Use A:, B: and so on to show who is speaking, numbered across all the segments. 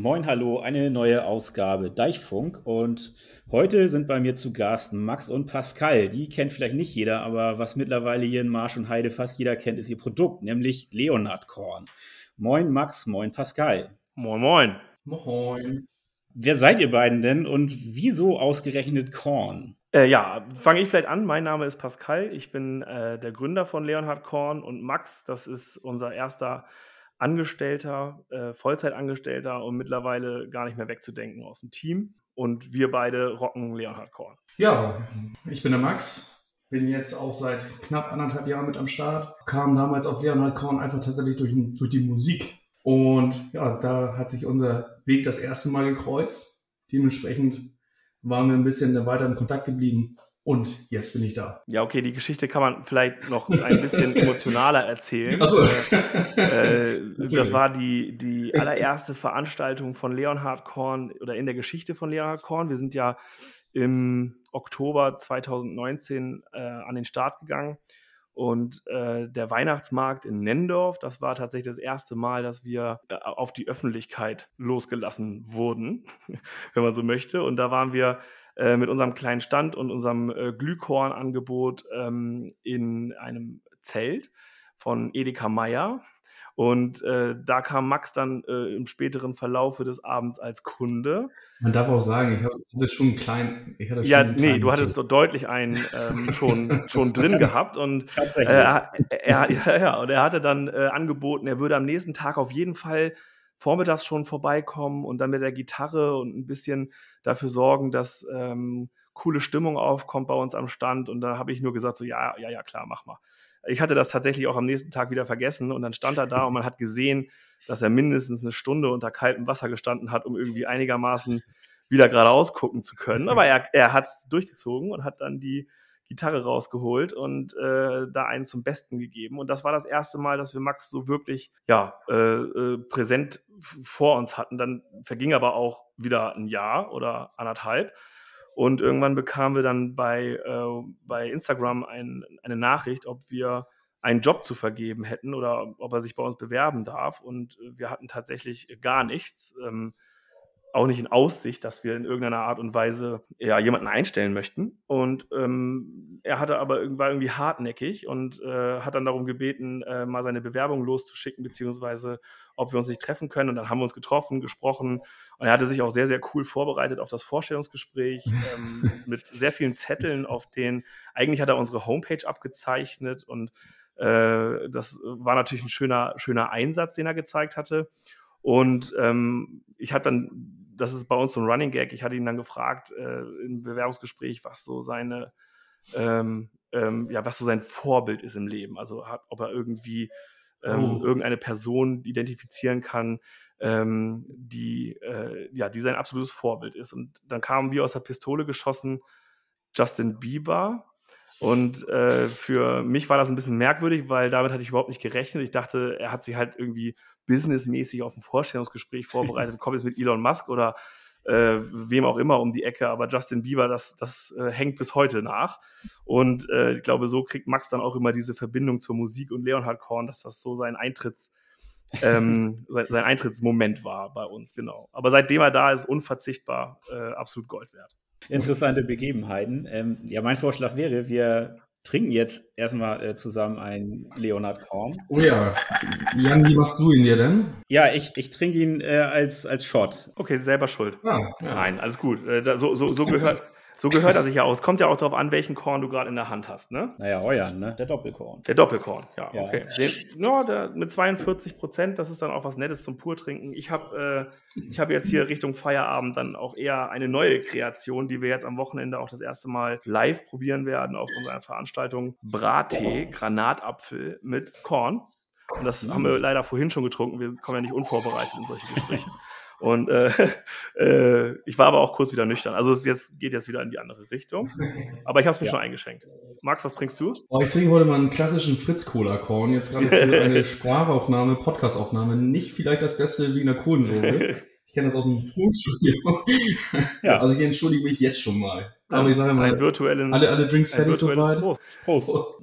A: Moin, hallo, eine neue Ausgabe Deichfunk und heute sind bei mir zu Gast Max und Pascal. Die kennt vielleicht nicht jeder, aber was mittlerweile hier in Marsch und Heide fast jeder kennt, ist ihr Produkt, nämlich Leonard Korn. Moin Max, moin Pascal.
B: Moin, moin.
C: Moin.
A: Wer seid ihr beiden denn und wieso ausgerechnet Korn?
B: Äh, ja, fange ich vielleicht an. Mein Name ist Pascal. Ich bin äh, der Gründer von Leonhard Korn und Max, das ist unser erster Angestellter, äh, Vollzeitangestellter und mittlerweile gar nicht mehr wegzudenken aus dem Team. Und wir beide rocken Leonhard Korn.
C: Ja, ich bin der Max, bin jetzt auch seit knapp anderthalb Jahren mit am Start, kam damals auf Leonhard Korn einfach tatsächlich durch, durch die Musik. Und ja, da hat sich unser Weg das erste Mal gekreuzt. Dementsprechend waren wir ein bisschen weiter in Kontakt geblieben. Und jetzt bin ich da.
B: Ja, okay, die Geschichte kann man vielleicht noch ein bisschen emotionaler erzählen.
C: Also,
B: äh, das war die, die allererste Veranstaltung von Leonhard Korn oder in der Geschichte von Leonhard Korn. Wir sind ja im Oktober 2019 äh, an den Start gegangen. Und äh, der Weihnachtsmarkt in Nendorf, das war tatsächlich das erste Mal, dass wir äh, auf die Öffentlichkeit losgelassen wurden, wenn man so möchte. Und da waren wir äh, mit unserem kleinen Stand und unserem äh, Glühkornangebot ähm, in einem Zelt von Edeka Meyer. Und äh, da kam Max dann äh, im späteren Verlaufe des Abends als Kunde.
C: Man darf auch sagen, ich hatte schon einen kleinen. Ich hatte schon
B: ja, nee, du hattest
C: Tipp.
B: so deutlich einen ähm, schon, schon drin gehabt. Und
A: Tatsächlich.
B: äh, er, er, ja, ja, und er hatte dann äh, angeboten, er würde am nächsten Tag auf jeden Fall vormittags schon vorbeikommen und dann mit der Gitarre und ein bisschen dafür sorgen, dass ähm, coole Stimmung aufkommt bei uns am Stand. Und da habe ich nur gesagt, so ja, ja, ja, klar, mach mal. Ich hatte das tatsächlich auch am nächsten Tag wieder vergessen und dann stand er da und man hat gesehen, dass er mindestens eine Stunde unter kaltem Wasser gestanden hat, um irgendwie einigermaßen wieder geradeaus gucken zu können. Aber er, er hat durchgezogen und hat dann die Gitarre rausgeholt und äh, da einen zum Besten gegeben. Und das war das erste Mal, dass wir Max so wirklich ja, äh, äh, präsent vor uns hatten. Dann verging aber auch wieder ein Jahr oder anderthalb. Und irgendwann bekamen wir dann bei, äh, bei Instagram ein, eine Nachricht, ob wir einen Job zu vergeben hätten oder ob er sich bei uns bewerben darf. Und wir hatten tatsächlich gar nichts. Ähm, auch nicht in Aussicht, dass wir in irgendeiner Art und Weise ja, jemanden einstellen möchten. Und ähm, er hatte aber war irgendwie hartnäckig und äh, hat dann darum gebeten, äh, mal seine Bewerbung loszuschicken, beziehungsweise ob wir uns nicht treffen können. Und dann haben wir uns getroffen, gesprochen. Und er hatte sich auch sehr, sehr cool vorbereitet auf das Vorstellungsgespräch ähm, mit sehr vielen Zetteln, auf denen eigentlich hat er unsere Homepage abgezeichnet und äh, das war natürlich ein schöner, schöner Einsatz, den er gezeigt hatte. Und ähm, ich habe dann, das ist bei uns so ein Running Gag, ich hatte ihn dann gefragt äh, im Bewerbungsgespräch, was so seine, ähm, ähm, ja, was so sein Vorbild ist im Leben. Also hat, ob er irgendwie ähm,
C: Oh.
B: irgendeine Person identifizieren kann, ähm, die, äh, ja, die sein absolutes Vorbild ist. Und dann kamen wir aus der Pistole geschossen, Justin Bieber. Und äh, für mich war das ein bisschen merkwürdig, weil damit hatte ich überhaupt nicht gerechnet. Ich dachte, er hat sich halt irgendwie businessmäßig auf ein Vorstellungsgespräch vorbereitet, kommt jetzt mit Elon Musk oder äh, wem auch immer um die Ecke, aber Justin Bieber, das, das äh, hängt bis heute nach. Und äh, ich glaube, so kriegt Max dann auch immer diese Verbindung zur Musik und Leonhard Korn, dass das so sein Eintritts, ähm, sein, sein Eintrittsmoment war bei uns, genau. Aber seitdem er da ist, unverzichtbar, äh, absolut Gold wert.
A: Interessante Begebenheiten. Ähm, ja, mein Vorschlag wäre, wir trinken jetzt erstmal äh, zusammen einen Leonard Korn.
C: Oh ja. Jan, wie machst du ihn dir denn?
A: Ja, ich, ich trinke ihn äh, als, als Shot.
B: Okay, selber schuld.
C: Ah, ja.
B: Nein, alles gut. Äh, da, so, so, so, gehört, so gehört er sich ja aus. Kommt ja auch darauf an, welchen Korn du gerade in der Hand hast, ne?
A: Naja, euren, ne? Der Doppelkorn.
B: Der Doppelkorn, ja,
A: Ja.
B: okay. Den, ja, der, mit 42 Prozent, das ist dann auch was Nettes zum Purtrinken. Ich habe äh, ich hab jetzt hier Richtung Feierabend dann auch eher eine neue Kreation, die wir jetzt am Wochenende auch das erste Mal live probieren werden auf unserer Veranstaltung. Brattee, Granatapfel mit Korn. Und das haben wir leider vorhin schon getrunken. Wir kommen ja nicht unvorbereitet in solche Gespräche. Und äh, äh, ich war aber auch kurz wieder nüchtern. Also es jetzt, geht jetzt wieder in die andere Richtung. Aber ich habe es mir
A: Ja.
B: schon eingeschenkt. Max, was trinkst du?
C: Oh, ich trinke heute mal einen klassischen Fritz-Cola-Korn. Jetzt gerade für eine Sprachaufnahme, Podcastaufnahme. Nicht vielleicht das Beste wie eine Kohlensäure. Ich kenne das aus dem Tonstudio.
A: Ja.
C: Also ich entschuldige mich jetzt schon mal. Aber ich sage mal, alle, alle Drinks fertig soweit.
B: Prost.
A: Prost.
C: Prost.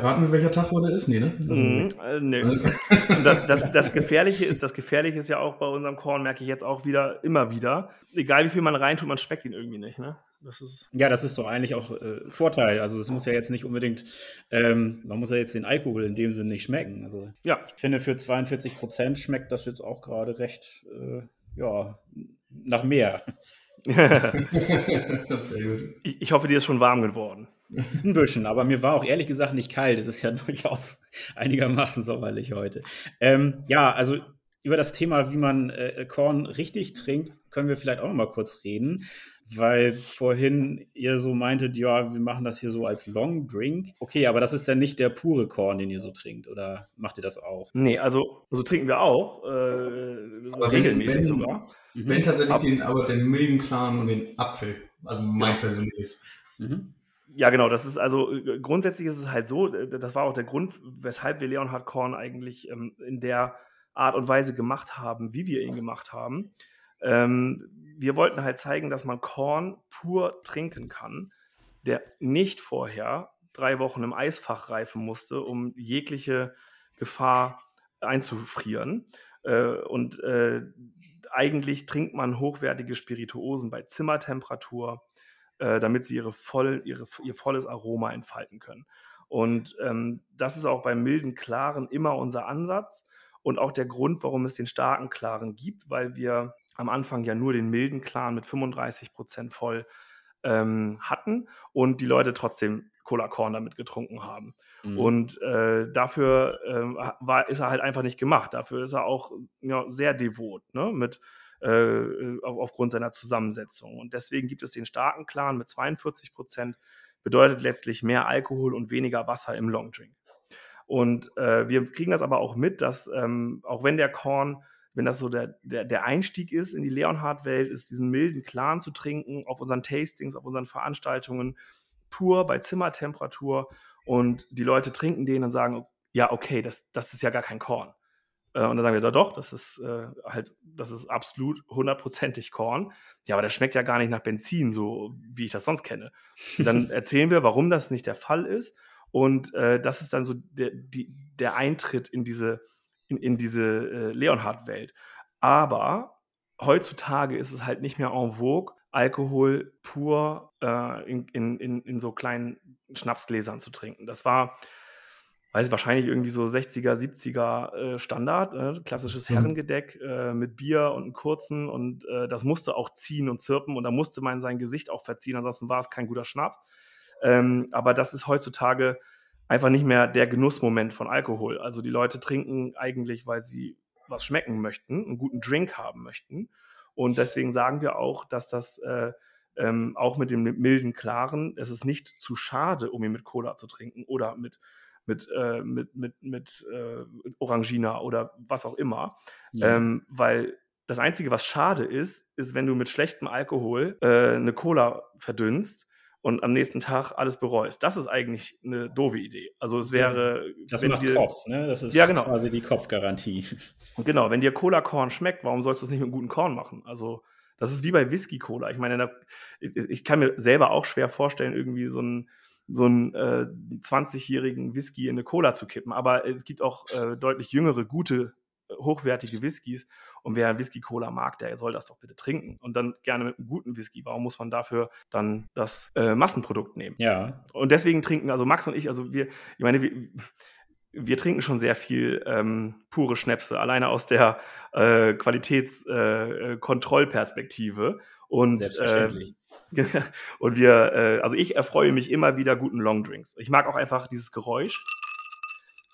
C: Verraten wir, welcher Tag heute ist? Nee, ne? Also,
B: mm, äh, nö. das, das, das, Gefährliche ist, das Gefährliche ist ja auch bei unserem Korn, merke ich jetzt auch wieder, immer wieder. Egal wie viel man reintut, man schmeckt ihn irgendwie nicht, ne?
A: Das ist ja, das ist doch eigentlich auch äh, Vorteil. Also es muss ja jetzt nicht unbedingt, ähm, man muss ja jetzt den Alkohol in dem Sinne nicht schmecken. Also ja, ich finde für 42 Prozent schmeckt das jetzt auch gerade recht, äh, ja, nach mehr.
B: das ist sehr gut. Ich, ich hoffe, dir ist schon warm geworden.
A: Ein bisschen, aber mir war auch ehrlich gesagt nicht kalt. Es ist ja durchaus einigermaßen sommerlich heute. Ähm, ja, also über das Thema, wie man äh, Korn richtig trinkt, können wir vielleicht auch noch mal kurz reden, weil vorhin ihr so meintet, ja, wir machen das hier so als Long Drink. Okay, aber das ist ja nicht der pure Korn, den ihr so trinkt, oder macht ihr das auch?
B: Nee, also so trinken wir auch, äh, regelmäßig wenn, sogar.
C: Wenn tatsächlich den, aber den milden Clan und den Apfel, also mein ja. persönliches. Mhm.
B: Ja, genau. Das ist also äh, grundsätzlich ist es halt so, äh, das war auch der Grund, weshalb wir Leonhard Korn eigentlich ähm, in der Art und Weise gemacht haben, wie wir ihn gemacht haben. Ähm, wir wollten halt zeigen, dass man Korn pur trinken kann, der nicht vorher drei Wochen im Eisfach reifen musste, um jegliche Gefahr einzufrieren. Äh, und äh, eigentlich trinkt man hochwertige Spirituosen bei Zimmertemperatur äh, damit sie ihre voll, ihre, ihr volles Aroma entfalten können. Und ähm, das ist auch beim milden Klaren immer unser Ansatz und auch der Grund, warum es den starken Klaren gibt, weil wir am Anfang ja nur den milden Klaren mit 35 Prozent voll ähm, hatten und die Leute trotzdem Cola Korn damit getrunken haben. Mhm. Und äh, dafür äh, war, ist er halt einfach nicht gemacht. Dafür ist er auch ja, sehr devot, ne? mit äh, aufgrund seiner Zusammensetzung. Und deswegen gibt es den starken Clan mit 42 Prozent, bedeutet letztlich mehr Alkohol und weniger Wasser im Longdrink. Und äh, wir kriegen das aber auch mit, dass ähm, auch wenn der Korn, wenn das so der, der, der Einstieg ist in die Leonhard-Welt, ist diesen milden Clan zu trinken, auf unseren Tastings, auf unseren Veranstaltungen, pur bei Zimmertemperatur. Und die Leute trinken den und sagen, ja, okay, das, das ist ja gar kein Korn. Äh, und dann sagen wir, doch, das ist äh, halt, das ist absolut hundertprozentig Korn. Ja, aber das schmeckt ja gar nicht nach Benzin, so wie ich das sonst kenne. Und dann erzählen wir, warum das nicht der Fall ist. Und äh, das ist dann so der, die, der Eintritt in diese, in, in diese äh, Leonhard-Welt. Aber heutzutage ist es halt nicht mehr en vogue, Alkohol pur äh, in, in, in, so kleinen Schnapsgläsern zu trinken. Das war weiß ich, wahrscheinlich irgendwie so 60er, 70er äh, Standard, äh, klassisches mhm. Herrengedeck äh, mit Bier und einem kurzen und äh, das musste auch ziehen und zirpen und da musste man sein Gesicht auch verziehen, ansonsten war es kein guter Schnaps. Ähm, aber das ist heutzutage einfach nicht mehr der Genussmoment von Alkohol. Also die Leute trinken eigentlich, weil sie was schmecken möchten, einen guten Drink haben möchten. Und deswegen sagen wir auch, dass das äh, ähm, auch mit dem milden Klaren, es ist nicht zu schade, um ihn mit Cola zu trinken oder mit mit, äh, mit, mit, mit äh, Orangina oder was auch immer. Ja. Ähm, weil das Einzige, was schade ist, ist, wenn du mit schlechtem Alkohol äh, eine Cola verdünnst und am nächsten Tag alles bereust. Das ist eigentlich eine doofe Idee. Also es wäre.
A: Das macht dir, Kopf, ne? Das ist
B: ja, genau.
A: quasi die Kopfgarantie.
B: Und genau, wenn dir Cola-Korn schmeckt, warum sollst du es nicht mit einem guten Korn machen? Also, das ist wie bei Whisky-Cola. Ich meine, ich kann mir selber auch schwer vorstellen, irgendwie so ein so einen äh, 20-jährigen Whisky in eine Cola zu kippen. Aber es gibt auch äh, deutlich jüngere, gute, äh, hochwertige Whiskys. Und wer Whisky-Cola mag, der soll das doch bitte trinken. Und dann gerne mit einem guten Whisky. Warum muss man dafür dann das äh, Massenprodukt nehmen?
A: Ja.
B: Und deswegen trinken, also Max und ich, also wir, ich meine, wir, wir trinken schon sehr viel ähm, pure Schnäpse, alleine aus der äh, Qualitätskontrollperspektive. Äh, und
A: Selbstverständlich.
B: Und wir, äh, also ich erfreue mich immer wieder guten Longdrinks. Ich mag auch einfach dieses Geräusch.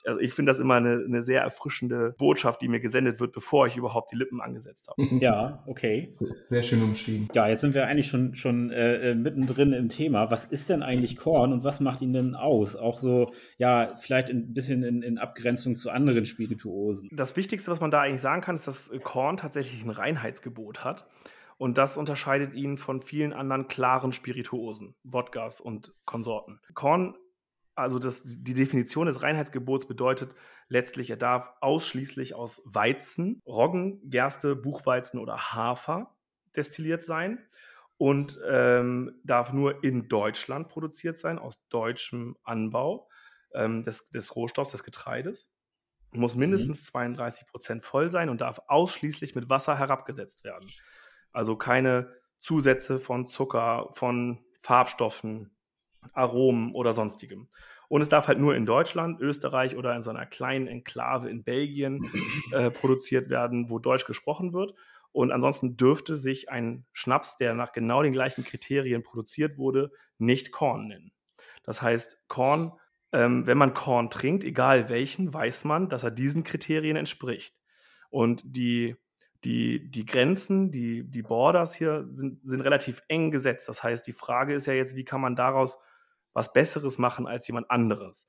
B: Also ich finde das immer eine, eine, sehr erfrischende Botschaft, die mir gesendet wird, bevor ich überhaupt die Lippen angesetzt habe.
A: Ja, okay.
C: Sehr schön umschrieben.
A: Ja, jetzt sind wir eigentlich schon, schon äh, äh, mittendrin im Thema. Was ist denn eigentlich Korn und was macht ihn denn aus? Auch so, ja, vielleicht ein bisschen in, in Abgrenzung zu anderen Spirituosen.
B: Das Wichtigste, was man da eigentlich sagen kann, ist, dass Korn tatsächlich ein Reinheitsgebot hat. Und das unterscheidet ihn von vielen anderen klaren Spirituosen, Wodkas und Konsorten. Korn, also das, die Definition des Reinheitsgebots bedeutet letztlich, er darf ausschließlich aus Weizen, Roggen, Gerste, Buchweizen oder Hafer destilliert sein und ähm, darf nur in Deutschland produziert sein, aus deutschem Anbau. ähm, des, des Rohstoffs, des Getreides. Muss mhm. mindestens 32 Prozent voll sein und darf ausschließlich mit Wasser herabgesetzt werden. Also keine Zusätze von Zucker, von Farbstoffen, Aromen oder sonstigem. Und es darf halt nur in Deutschland, Österreich oder in so einer kleinen Enklave in Belgien äh, produziert werden, wo Deutsch gesprochen wird. Und ansonsten dürfte sich ein Schnaps, der nach genau den gleichen Kriterien produziert wurde, nicht Korn nennen. Das heißt, Korn, ähm, wenn man Korn trinkt, egal welchen, weiß man, dass er diesen Kriterien entspricht. Und die, die, die Grenzen, die, die Borders hier sind, sind relativ eng gesetzt. Das heißt, die Frage ist ja jetzt, wie kann man daraus was Besseres machen als jemand anderes?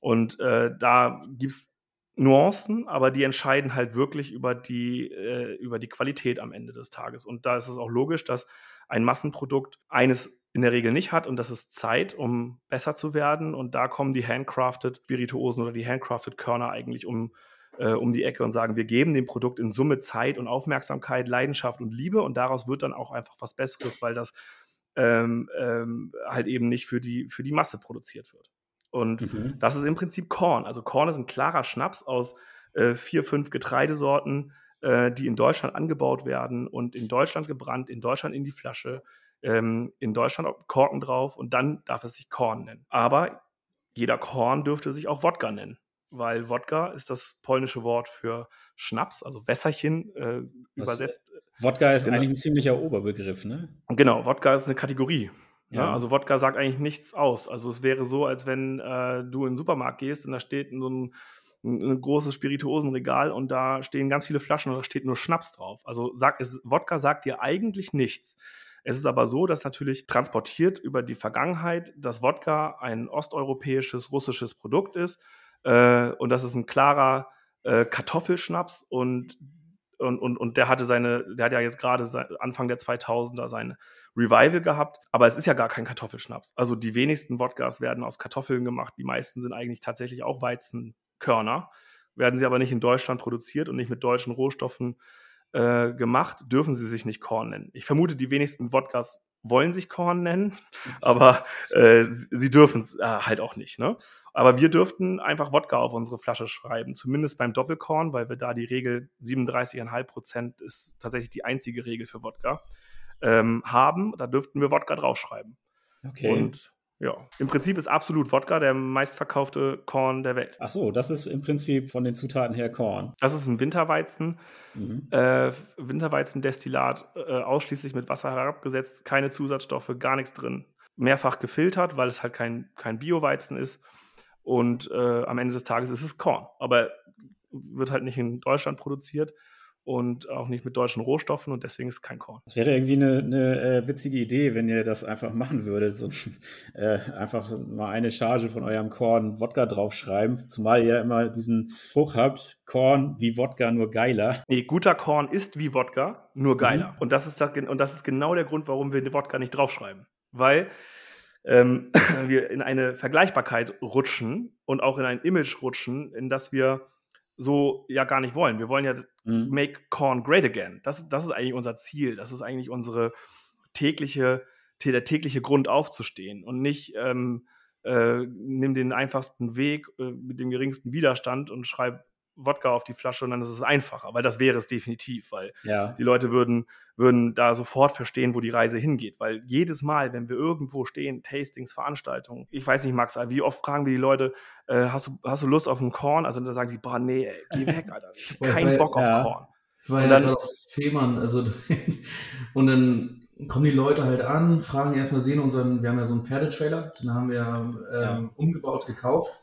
B: Und äh, da gibt es Nuancen, aber die entscheiden halt wirklich über die, äh, über die Qualität am Ende des Tages. Und da ist es auch logisch, dass ein Massenprodukt eines in der Regel nicht hat und das ist Zeit, um besser zu werden. Und da kommen die handcrafted Spirituosen oder die handcrafted Körner eigentlich um, äh, um die Ecke und sagen, wir geben dem Produkt in Summe Zeit und Aufmerksamkeit, Leidenschaft und Liebe und daraus wird dann auch einfach was Besseres, weil das ähm, ähm, halt eben nicht für die, für die Masse produziert wird. Und mhm. das ist im Prinzip Korn. Also Korn ist ein klarer Schnaps aus äh, vier, fünf Getreidesorten, äh, die in Deutschland angebaut werden und in Deutschland gebrannt, in Deutschland in die Flasche, ähm, in Deutschland Korken drauf und dann darf es sich Korn nennen. Aber jeder Korn dürfte sich auch Wodka nennen, weil Wodka ist das polnische Wort für Schnaps, also Wässerchen äh, übersetzt.
A: Wodka ist genau. eigentlich ein ziemlicher Oberbegriff, ne?
B: Genau, Wodka ist eine Kategorie. Ja. ja. also Wodka sagt eigentlich nichts aus. Also es wäre so, als wenn äh, du in den Supermarkt gehst und da steht so ein, ein, großes Spirituosenregal und da stehen ganz viele Flaschen und da steht nur Schnaps drauf. Also sagt es, Wodka sagt dir eigentlich nichts. Es ist aber so, dass natürlich transportiert über die Vergangenheit, dass Wodka ein osteuropäisches, russisches Produkt ist äh, und das ist ein klarer äh, Kartoffelschnaps und und, und, und der hatte seine, der hat ja jetzt gerade Anfang der 2000er sein Revival gehabt, aber es ist ja gar kein Kartoffelschnaps. Also die wenigsten Wodkas werden aus Kartoffeln gemacht, die meisten sind eigentlich tatsächlich auch Weizenkörner, werden sie aber nicht in Deutschland produziert und nicht mit deutschen Rohstoffen äh, gemacht, dürfen sie sich nicht Korn nennen. Ich vermute, die wenigsten Wodkas wollen sich Korn nennen, aber äh, sie dürfen es äh, halt auch nicht. Ne? Aber wir dürften einfach Wodka auf unsere Flasche schreiben, zumindest beim Doppelkorn, weil wir da die Regel 37,5 Prozent ist tatsächlich die einzige Regel für Wodka ähm, haben. Da dürften wir Wodka draufschreiben. Okay. Und ja, im Prinzip ist absolut Wodka der meistverkaufte Korn der Welt.
A: Ach so, das ist im Prinzip von den Zutaten her Korn.
B: Das ist ein Winterweizen, mhm. äh, Winterweizendestillat, äh, ausschließlich mit Wasser herabgesetzt, keine Zusatzstoffe, gar nichts drin. Mehrfach gefiltert, weil es halt kein, kein Bioweizen ist. Und äh, am Ende des Tages ist es Korn. Aber wird halt nicht in Deutschland produziert und auch nicht mit deutschen Rohstoffen und deswegen ist kein Korn.
A: Das wäre irgendwie eine, eine äh, witzige Idee, wenn ihr das einfach machen würdet. So, äh, einfach mal eine Charge von eurem Korn Wodka draufschreiben, zumal ihr immer diesen Spruch habt, Korn wie Wodka, nur geiler.
B: Nee, guter Korn ist wie Wodka, nur geiler. Mhm. Und, das ist das, und das ist genau der Grund, warum wir den Wodka nicht draufschreiben. Weil ähm, wir in eine Vergleichbarkeit rutschen und auch in ein Image rutschen, in das wir so ja gar nicht wollen. Wir wollen ja mhm. make corn great again. Das, das ist eigentlich unser Ziel. Das ist eigentlich unsere tägliche, der tägliche Grund aufzustehen und nicht ähm, äh, nimm den einfachsten Weg äh, mit dem geringsten Widerstand und schreib Wodka auf die Flasche und dann ist es einfacher, weil das wäre es definitiv, weil ja. die Leute würden, würden da sofort verstehen, wo die Reise hingeht, weil jedes Mal, wenn wir irgendwo stehen, Tastings, Veranstaltungen, ich weiß nicht, Max, wie oft fragen wir die Leute, äh, hast, du, hast du Lust auf einen Korn? Also dann sagen sie, boah, nee, ey, geh weg, Alter, kein Bock ja. auf Korn.
C: Ich war und ja gerade auf Fehmarn, also und dann kommen die Leute halt an, fragen erstmal, sehen unseren, wir haben ja so einen Pferdetrailer, den haben wir ähm, ja. umgebaut, gekauft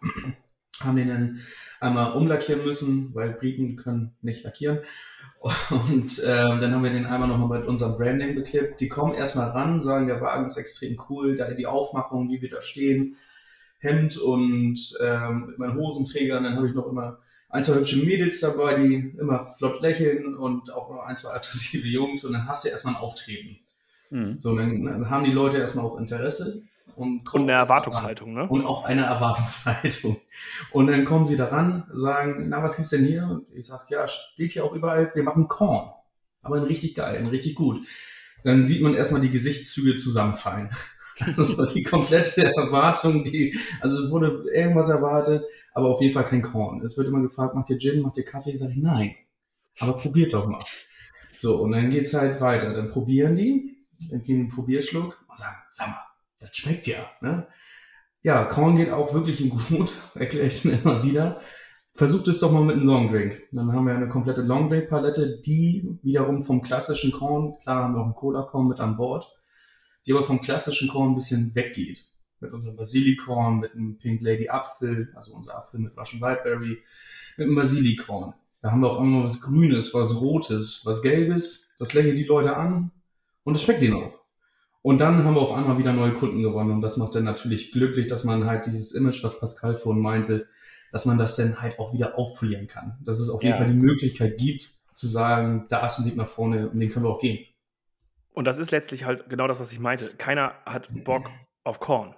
C: haben den dann einmal umlackieren müssen, weil Briten können nicht lackieren. Und äh, dann haben wir den einmal nochmal mit unserem Branding beklebt. Die kommen erstmal ran, sagen, der Wagen ist extrem cool, da die Aufmachung, wie wir da stehen, Hemd und ähm, mit meinen Hosenträgern. Dann habe ich noch immer ein, zwei hübsche Mädels dabei, die immer flott lächeln und auch noch ein, zwei attraktive Jungs. Und dann hast du erstmal ein Auftreten. Mhm. So, dann, dann haben die Leute erstmal auch Interesse.
B: Und, und eine Erwartungshaltung, ne?
C: Und auch eine Erwartungshaltung. Und dann kommen sie daran, sagen, na, was gibt's denn hier? Und ich sage, ja, steht hier auch überall, wir machen Korn. Aber ein richtig geil, ein richtig gut. Dann sieht man erstmal die Gesichtszüge zusammenfallen. Das war die komplette Erwartung, die, also es wurde irgendwas erwartet, aber auf jeden Fall kein Korn. Es wird immer gefragt, macht ihr Gin, macht ihr Kaffee? Ich sage, nein. Aber probiert doch mal. So, und dann geht's halt weiter. Dann probieren die, dann gehen den Probierschluck und sagen, sag mal, das schmeckt ja. Ne? Ja, Korn geht auch wirklich gut, erkläre ich dann immer wieder. Versucht es doch mal mit einem Longdrink. Dann haben wir eine komplette Longdrink-Palette, die wiederum vom klassischen Korn, klar haben wir auch einen Cola-Korn mit an Bord, die aber vom klassischen Korn ein bisschen weggeht. Mit unserem Basilikorn, mit einem Pink Lady Apfel, also unser Apfel mit Russian Whiteberry, mit einem Basilikorn. Da haben wir auf einmal was Grünes, was Rotes, was Gelbes. Das lächelt die Leute an und es schmeckt ihnen auch. Und dann haben wir auf einmal wieder neue Kunden gewonnen und das macht dann natürlich glücklich, dass man halt dieses Image, was Pascal vorhin meinte, dass man das dann halt auch wieder aufpolieren kann. Dass es auf jeden ja. Fall die Möglichkeit gibt, zu sagen, da ist ein Weg nach vorne und den können wir auch gehen.
B: Und das ist letztlich halt genau das, was ich meinte. Keiner hat Bock auf Korn.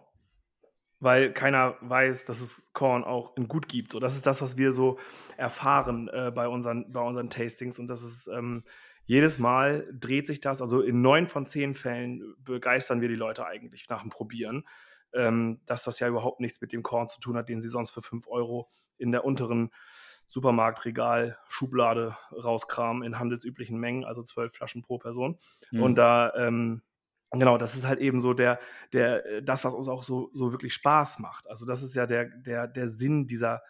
B: Weil keiner weiß, dass es Korn auch in gut gibt. So, das ist das, was wir so erfahren äh, bei, unseren, bei unseren Tastings. Und das ist ähm, jedes Mal dreht sich das. Also in neun von zehn Fällen begeistern wir die Leute eigentlich nach dem Probieren ähm, dass das ja überhaupt nichts mit dem Korn zu tun hat, den sie sonst für 5 Euro in der unteren Supermarktregal, Schublade rauskramen in handelsüblichen Mengen, also zwölf Flaschen pro Person. Mhm. Und da, ähm, genau, das ist halt eben so der, der, das, was uns auch so, so wirklich Spaß macht. Also das ist ja der, der, der Sinn dieser,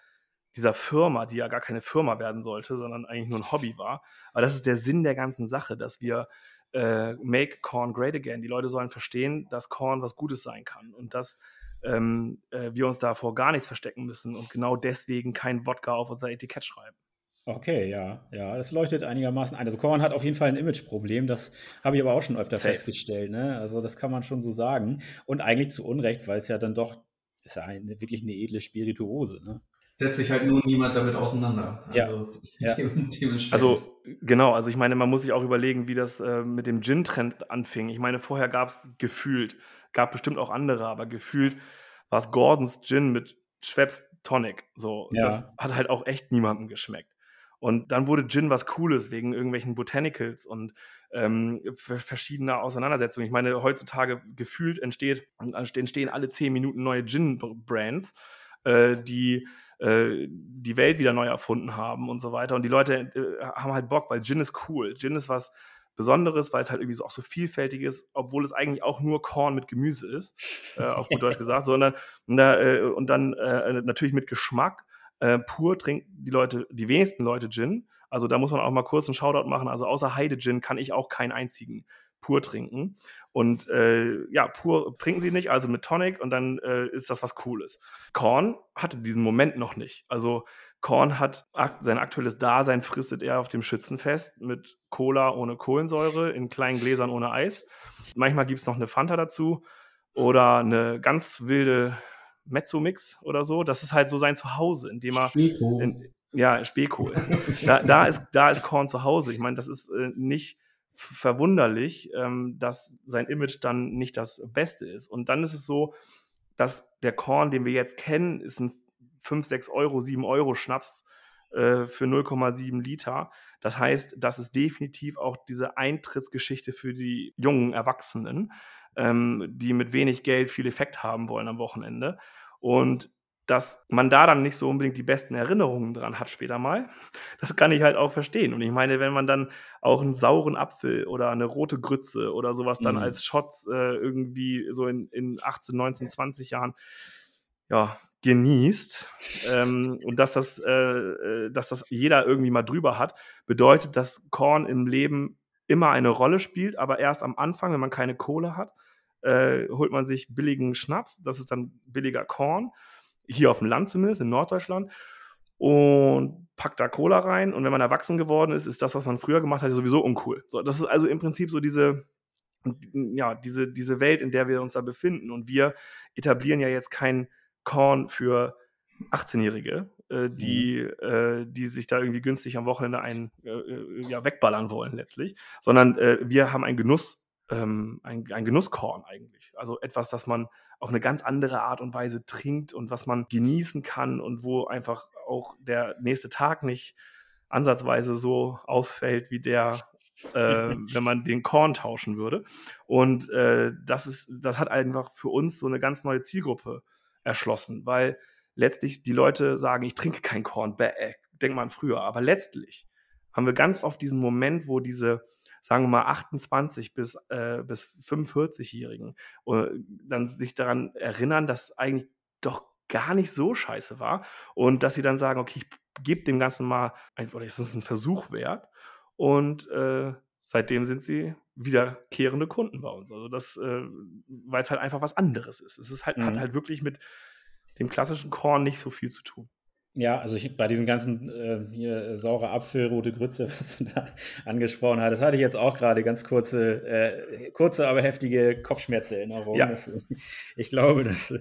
B: dieser Firma, die ja gar keine Firma werden sollte, sondern eigentlich nur ein Hobby war. Aber das ist der Sinn der ganzen Sache, dass wir äh, Make Corn Great Again. Die Leute sollen verstehen, dass Corn was Gutes sein kann und dass ähm, äh, wir uns davor gar nichts verstecken müssen und genau deswegen kein Wodka auf unser Etikett schreiben.
A: Okay, ja, ja, das leuchtet einigermaßen ein. Also Korn hat auf jeden Fall ein Imageproblem, das habe ich aber auch schon öfter Safe. festgestellt. Ne? Also das kann man schon so sagen. Und eigentlich zu Unrecht, weil es ja dann doch, ist ja eine, wirklich eine edle Spirituose. Ne?
C: Setzt sich halt nur niemand damit auseinander.
B: Also, ja. dementsprechend. Also genau, also ich meine, man muss sich auch überlegen, wie das äh, mit dem Gin-Trend anfing. Ich meine, vorher gab es gefühlt, gab bestimmt auch andere, aber gefühlt war es Gordons Gin mit Schweppes Tonic. So, ja. das hat halt auch echt niemandem geschmeckt. Und dann wurde Gin was Cooles wegen irgendwelchen Botanicals und ähm, verschiedener Auseinandersetzungen. Ich meine, heutzutage gefühlt entsteht, entstehen alle zehn Minuten neue Gin-Brands, äh, die äh, die Welt wieder neu erfunden haben und so weiter. Und die Leute äh, haben halt Bock, weil Gin ist cool. Gin ist was Besonderes, weil es halt irgendwie so auch so vielfältig ist, obwohl es eigentlich auch nur Korn mit Gemüse ist, äh, auf gut Deutsch gesagt, sondern äh, und dann äh, natürlich mit Geschmack. Pur trinken die Leute, die wenigsten Leute Gin. Also da muss man auch mal kurz einen Shoutout machen. Also außer Heide Gin kann ich auch keinen einzigen pur trinken. Und äh, ja, pur trinken sie nicht, also mit Tonic und dann äh, ist das was Cooles. Korn hatte diesen Moment noch nicht. Also Korn hat ak sein aktuelles Dasein fristet er auf dem Schützenfest mit Cola ohne Kohlensäure in kleinen Gläsern ohne Eis. Manchmal gibt es noch eine Fanta dazu oder eine ganz wilde Mezzo-Mix oder so. Das ist halt so sein Zuhause, in dem er. In, ja, Spekol. da, da, ist, da ist Korn zu Hause. Ich meine, das ist äh, nicht verwunderlich, ähm, dass sein Image dann nicht das Beste ist. Und dann ist es so, dass der Korn, den wir jetzt kennen, ist ein 5, 6 Euro, 7 Euro Schnaps äh, für 0,7 Liter. Das heißt, das ist definitiv auch diese Eintrittsgeschichte für die jungen Erwachsenen, ähm, die mit wenig Geld viel Effekt haben wollen am Wochenende. Und dass man da dann nicht so unbedingt die besten Erinnerungen dran hat später mal. Das kann ich halt auch verstehen. Und ich meine, wenn man dann auch einen sauren Apfel oder eine rote Grütze oder sowas dann mhm. als Shots äh, irgendwie so in, in 18, 19, 20 Jahren ja, genießt ähm, und dass das, äh, äh, dass das jeder irgendwie mal drüber hat, bedeutet, dass Korn im Leben immer eine Rolle spielt, aber erst am Anfang, wenn man keine Kohle hat, äh, holt man sich billigen Schnaps, das ist dann billiger Korn hier auf dem Land zumindest, in Norddeutschland, und packt da Cola rein. Und wenn man erwachsen geworden ist, ist das, was man früher gemacht hat, sowieso uncool. So, das ist also im Prinzip so diese, ja, diese, diese Welt, in der wir uns da befinden. Und wir etablieren ja jetzt kein Korn für 18-Jährige, äh, die, mhm. äh, die sich da irgendwie günstig am Wochenende ein, äh, äh, ja, wegballern wollen letztlich, sondern äh, wir haben ein Genuss, ähm, ein, ein Genusskorn eigentlich. Also etwas, das man auf eine ganz andere Art und Weise trinkt und was man genießen kann und wo einfach auch der nächste Tag nicht ansatzweise so ausfällt wie der äh, wenn man den Korn tauschen würde. Und äh, das, ist, das hat einfach für uns so eine ganz neue Zielgruppe erschlossen, weil letztlich die Leute sagen, ich trinke kein Korn, bäh, denkt man früher. Aber letztlich haben wir ganz oft diesen Moment, wo diese, sagen wir mal, 28 bis, äh, bis 45-Jährigen äh, dann sich daran erinnern, dass eigentlich doch gar nicht so scheiße war und dass sie dann sagen, okay, ich gebe dem Ganzen mal, oder ist es ein Versuch wert? Und äh, seitdem sind sie wiederkehrende Kunden bei uns. Also das, äh, weil es halt einfach was anderes ist. Es ist halt, mhm. hat halt wirklich mit dem klassischen Korn nicht so viel zu tun.
A: Ja, also ich, bei diesen ganzen äh, hier äh, saure Apfel, rote Grütze, was du da angesprochen hast, das hatte ich jetzt auch gerade ganz kurze, äh, kurze, aber heftige Kopfschmerzerinnerungen. Ja. Das, ich glaube, das,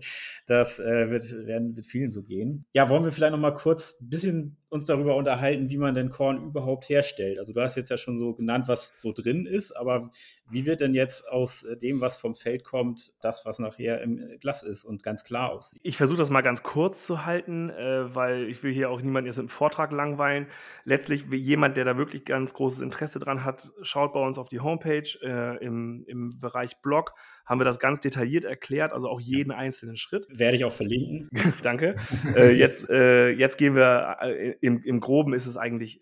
A: das äh, wird, werden, wird vielen so gehen. Ja, wollen wir vielleicht noch mal kurz ein bisschen uns darüber unterhalten, wie man denn Korn überhaupt herstellt. Also du hast jetzt ja schon so genannt, was so drin ist, aber wie wird denn jetzt aus dem, was vom Feld kommt, das, was nachher im Glas ist und ganz klar aussieht?
B: Ich versuche das mal ganz kurz zu halten, äh, weil ich will hier auch niemanden jetzt mit einem Vortrag langweilen. Letztlich, jemand, der da wirklich ganz großes Interesse dran hat, schaut bei uns auf die Homepage äh, im, im Bereich Blog haben wir das ganz detailliert erklärt, also auch jeden einzelnen Schritt.
A: Werde ich auch verlinken.
B: Danke. äh, jetzt, äh, jetzt gehen wir, äh, im, im Groben ist es eigentlich,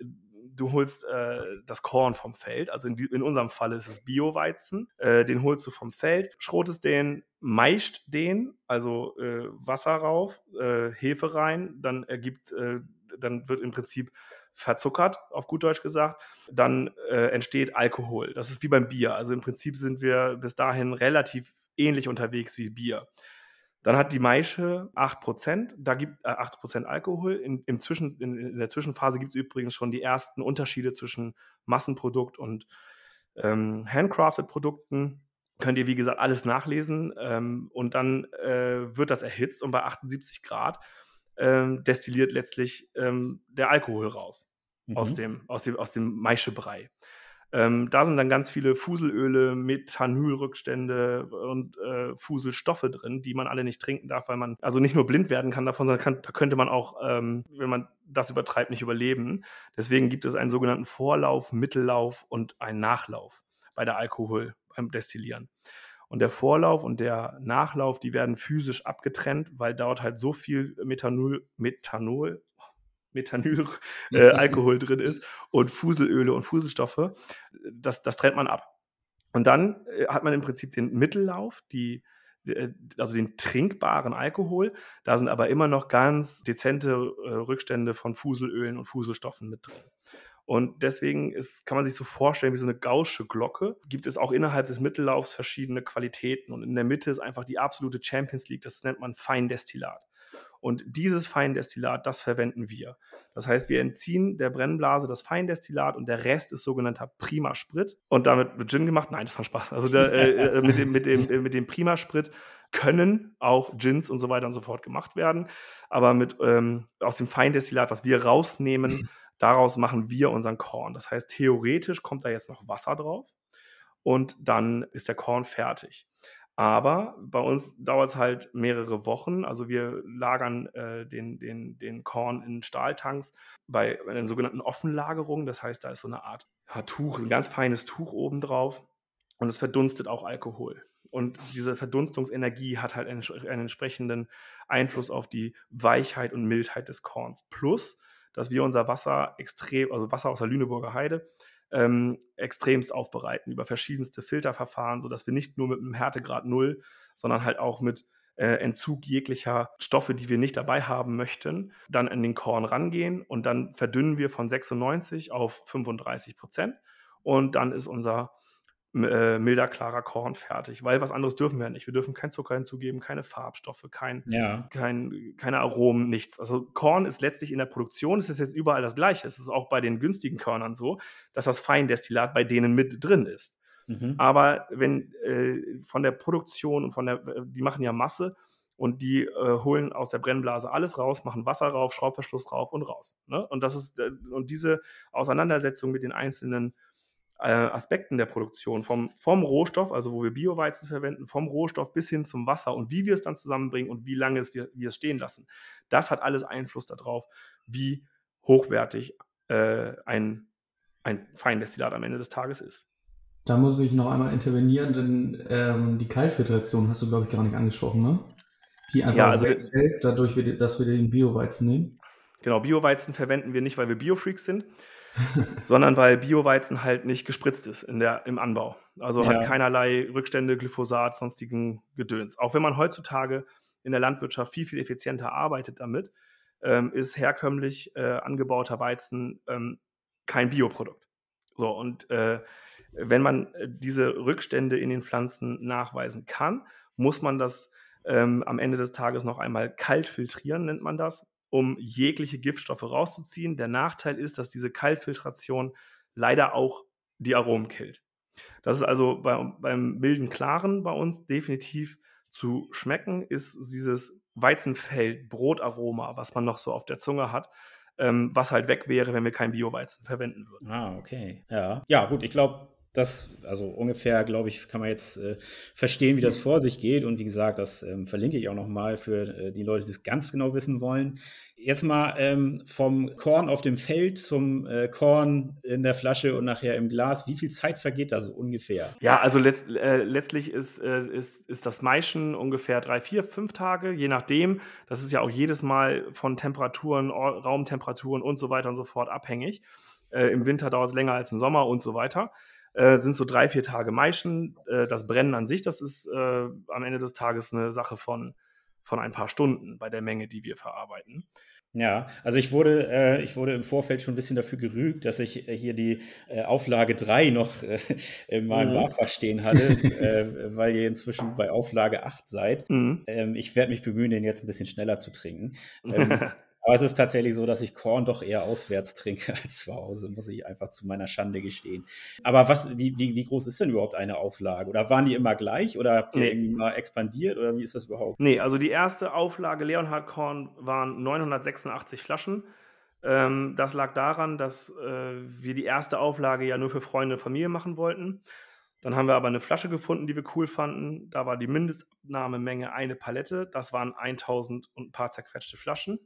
B: du holst äh, das Korn vom Feld, also in, die, in unserem Fall ist es Bio-Weizen, äh, den holst du vom Feld, schrotest den, meischt den, also äh, Wasser rauf, Hefe rein, dann ergibt, dann wird im Prinzip verzuckert, auf gut Deutsch gesagt, dann äh, entsteht Alkohol. Das ist wie beim Bier. Also im Prinzip sind wir bis dahin relativ ähnlich unterwegs wie Bier. Dann hat die Maische 8%, da gibt äh, 8% Alkohol. In, im Zwischen, in, in der Zwischenphase gibt es übrigens schon die ersten Unterschiede zwischen Massenprodukt und ähm, handcrafted Produkten. Könnt ihr, wie gesagt, alles nachlesen. Ähm, und dann äh, wird das erhitzt und bei 78 Grad ähm, destilliert letztlich ähm, der Alkohol raus mhm. aus dem, aus dem, aus dem Maischebrei. Ähm, da sind dann ganz viele Fuselöle, Methanolrückstände und äh, Fuselstoffe drin, die man alle nicht trinken darf, weil man also nicht nur blind werden kann davon, sondern kann, da könnte man auch, ähm, wenn man das übertreibt, nicht überleben. Deswegen gibt es einen sogenannten Vorlauf, Mittellauf und einen Nachlauf bei der Alkohol beim Destillieren. Und der Vorlauf und der Nachlauf, die werden physisch abgetrennt, weil dort halt so viel Methanol, Methanol, Methanol, äh, Alkohol drin ist und Fuselöle und Fuselstoffe. Das, das trennt man ab. Und dann äh, hat man im Prinzip den Mittellauf, die, äh, also den trinkbaren Alkohol. Da sind aber immer noch ganz dezente äh, Rückstände von Fuselölen und Fuselstoffen mit drin. Und deswegen ist, kann man sich so vorstellen, wie so eine gausche Glocke. Gibt es auch innerhalb des Mittellaufs verschiedene Qualitäten. Und in der Mitte ist einfach die absolute Champions League. Das nennt man Feindestillat. Und dieses Feindestillat, das verwenden wir. Das heißt, wir entziehen der Brennblase das Feindestillat und der Rest ist sogenannter Prima-Sprit. Und damit wird Gin gemacht? Nein, das war Spaß. Also der, äh, äh, mit dem, mit dem, äh, mit dem Prima-Sprit können auch Gins und so weiter und so fort gemacht werden. Aber mit, ähm, aus dem Feindestillat, was wir rausnehmen, mhm Daraus machen wir unseren Korn. Das heißt, theoretisch kommt da jetzt noch Wasser drauf und dann ist der Korn fertig. Aber bei uns dauert es halt mehrere Wochen. Also wir lagern äh, den, den, den Korn in Stahltanks bei einer sogenannten Offenlagerung. Das heißt, da ist so eine Art ja, Tuch, ein ganz feines Tuch oben drauf und es verdunstet auch Alkohol. Und diese Verdunstungsenergie hat halt einen, einen entsprechenden Einfluss auf die Weichheit und Mildheit des Korns. Plus, dass wir unser Wasser extrem, also Wasser aus der Lüneburger Heide, ähm, extremst aufbereiten über verschiedenste Filterverfahren, sodass wir nicht nur mit einem Härtegrad Null, sondern halt auch mit äh, Entzug jeglicher Stoffe, die wir nicht dabei haben möchten, dann an den Korn rangehen und dann verdünnen wir von 96 auf 35 Prozent. Und dann ist unser äh, milder, klarer Korn fertig. Weil was anderes dürfen wir nicht. Wir dürfen kein Zucker hinzugeben, keine Farbstoffe, kein, ja. kein, keine Aromen, nichts. Also Korn ist letztlich in der Produktion, es ist jetzt überall das Gleiche. Es ist auch bei den günstigen Körnern so, dass das Feindestillat bei denen mit drin ist. Mhm. Aber wenn äh, von der Produktion und von der, äh, die machen ja Masse und die äh, holen aus der Brennblase alles raus, machen Wasser rauf, Schraubverschluss drauf und raus. Ne? Und das ist, äh, und diese Auseinandersetzung mit den einzelnen äh, Aspekten der Produktion, vom, vom Rohstoff, also wo wir Bioweizen verwenden, vom Rohstoff bis hin zum Wasser und wie wir es dann zusammenbringen und wie lange es wir, wir es stehen lassen. Das hat alles Einfluss darauf, wie hochwertig äh, ein ein Feindestillat am Ende des Tages ist.
C: Da muss ich noch einmal intervenieren, denn ähm, die Kaltfiltration hast du, glaube ich, gar nicht angesprochen, ne? Die einfach ja, also wegfällt, dadurch, dass wir den Bio-Weizen nehmen.
B: Genau, Bio-Weizen verwenden wir nicht, weil wir Bio-Freaks sind, sondern weil Bio-Weizen halt nicht gespritzt ist in der, im Anbau. Also ja. hat keinerlei Rückstände, Glyphosat, sonstigen Gedöns. Auch wenn man heutzutage in der Landwirtschaft viel, viel effizienter arbeitet damit, ähm, ist herkömmlich äh, angebauter Weizen ähm, kein Bioprodukt. So, und äh, wenn man äh, diese Rückstände in den Pflanzen nachweisen kann, muss man das ähm, am Ende des Tages noch einmal kalt filtrieren, nennt man das, um jegliche Giftstoffe rauszuziehen. Der Nachteil ist, dass diese Kaltfiltration leider auch die Aromen killt. Das ist also bei, beim milden Klaren bei uns definitiv zu schmecken, ist dieses Weizenfeld, Brotaroma, was man noch so auf der Zunge hat, ähm, was halt weg wäre, wenn wir kein Bio-Weizen verwenden würden.
A: Ah, okay. Ja, ja gut, ich glaube, das, also ungefähr, glaube ich, kann man jetzt äh, verstehen, wie das vor sich geht. Und wie gesagt, das ähm, verlinke ich auch nochmal für äh, die Leute, die es ganz genau wissen wollen. Jetzt mal ähm, vom Korn auf dem Feld zum äh, Korn in der Flasche und nachher im Glas. Wie viel Zeit vergeht da so ungefähr?
B: Ja, also letzt, äh, letztlich ist, äh, ist, ist das Maischen ungefähr drei, vier, fünf Tage, je nachdem. Das ist ja auch jedes Mal von Temperaturen, Raumtemperaturen und so weiter und so fort abhängig. Äh, Im Winter dauert es länger als im Sommer und so weiter. Äh, sind so drei, vier Tage Maischen. Äh, das Brennen an sich, das ist äh, am Ende des Tages eine Sache von, von ein paar Stunden bei der Menge, die wir verarbeiten.
A: Ja, also ich wurde, äh, ich wurde im Vorfeld schon ein bisschen dafür gerügt, dass ich äh, hier die äh, Auflage 3 noch äh, in meinem mhm. Barfach stehen hatte, äh, weil ihr inzwischen bei Auflage 8 seid. Mhm. Ähm, ich werde mich bemühen, den jetzt ein bisschen schneller zu trinken. Ähm, Aber es ist tatsächlich so, dass ich Korn doch eher auswärts trinke als zu Hause, muss ich einfach zu meiner Schande gestehen. Aber was, wie, wie, wie groß ist denn überhaupt eine Auflage? Oder waren die immer gleich oder habt ihr nee. irgendwie mal expandiert oder wie ist das überhaupt?
B: Nee, also die erste Auflage Leonhard Korn waren 986 Flaschen. Ähm, das lag daran, dass äh, wir die erste Auflage ja nur für Freunde und Familie machen wollten. Dann haben wir aber eine Flasche gefunden, die wir cool fanden. Da war die Mindestabnahmemenge eine Palette. Das waren 1000 und ein paar zerquetschte Flaschen.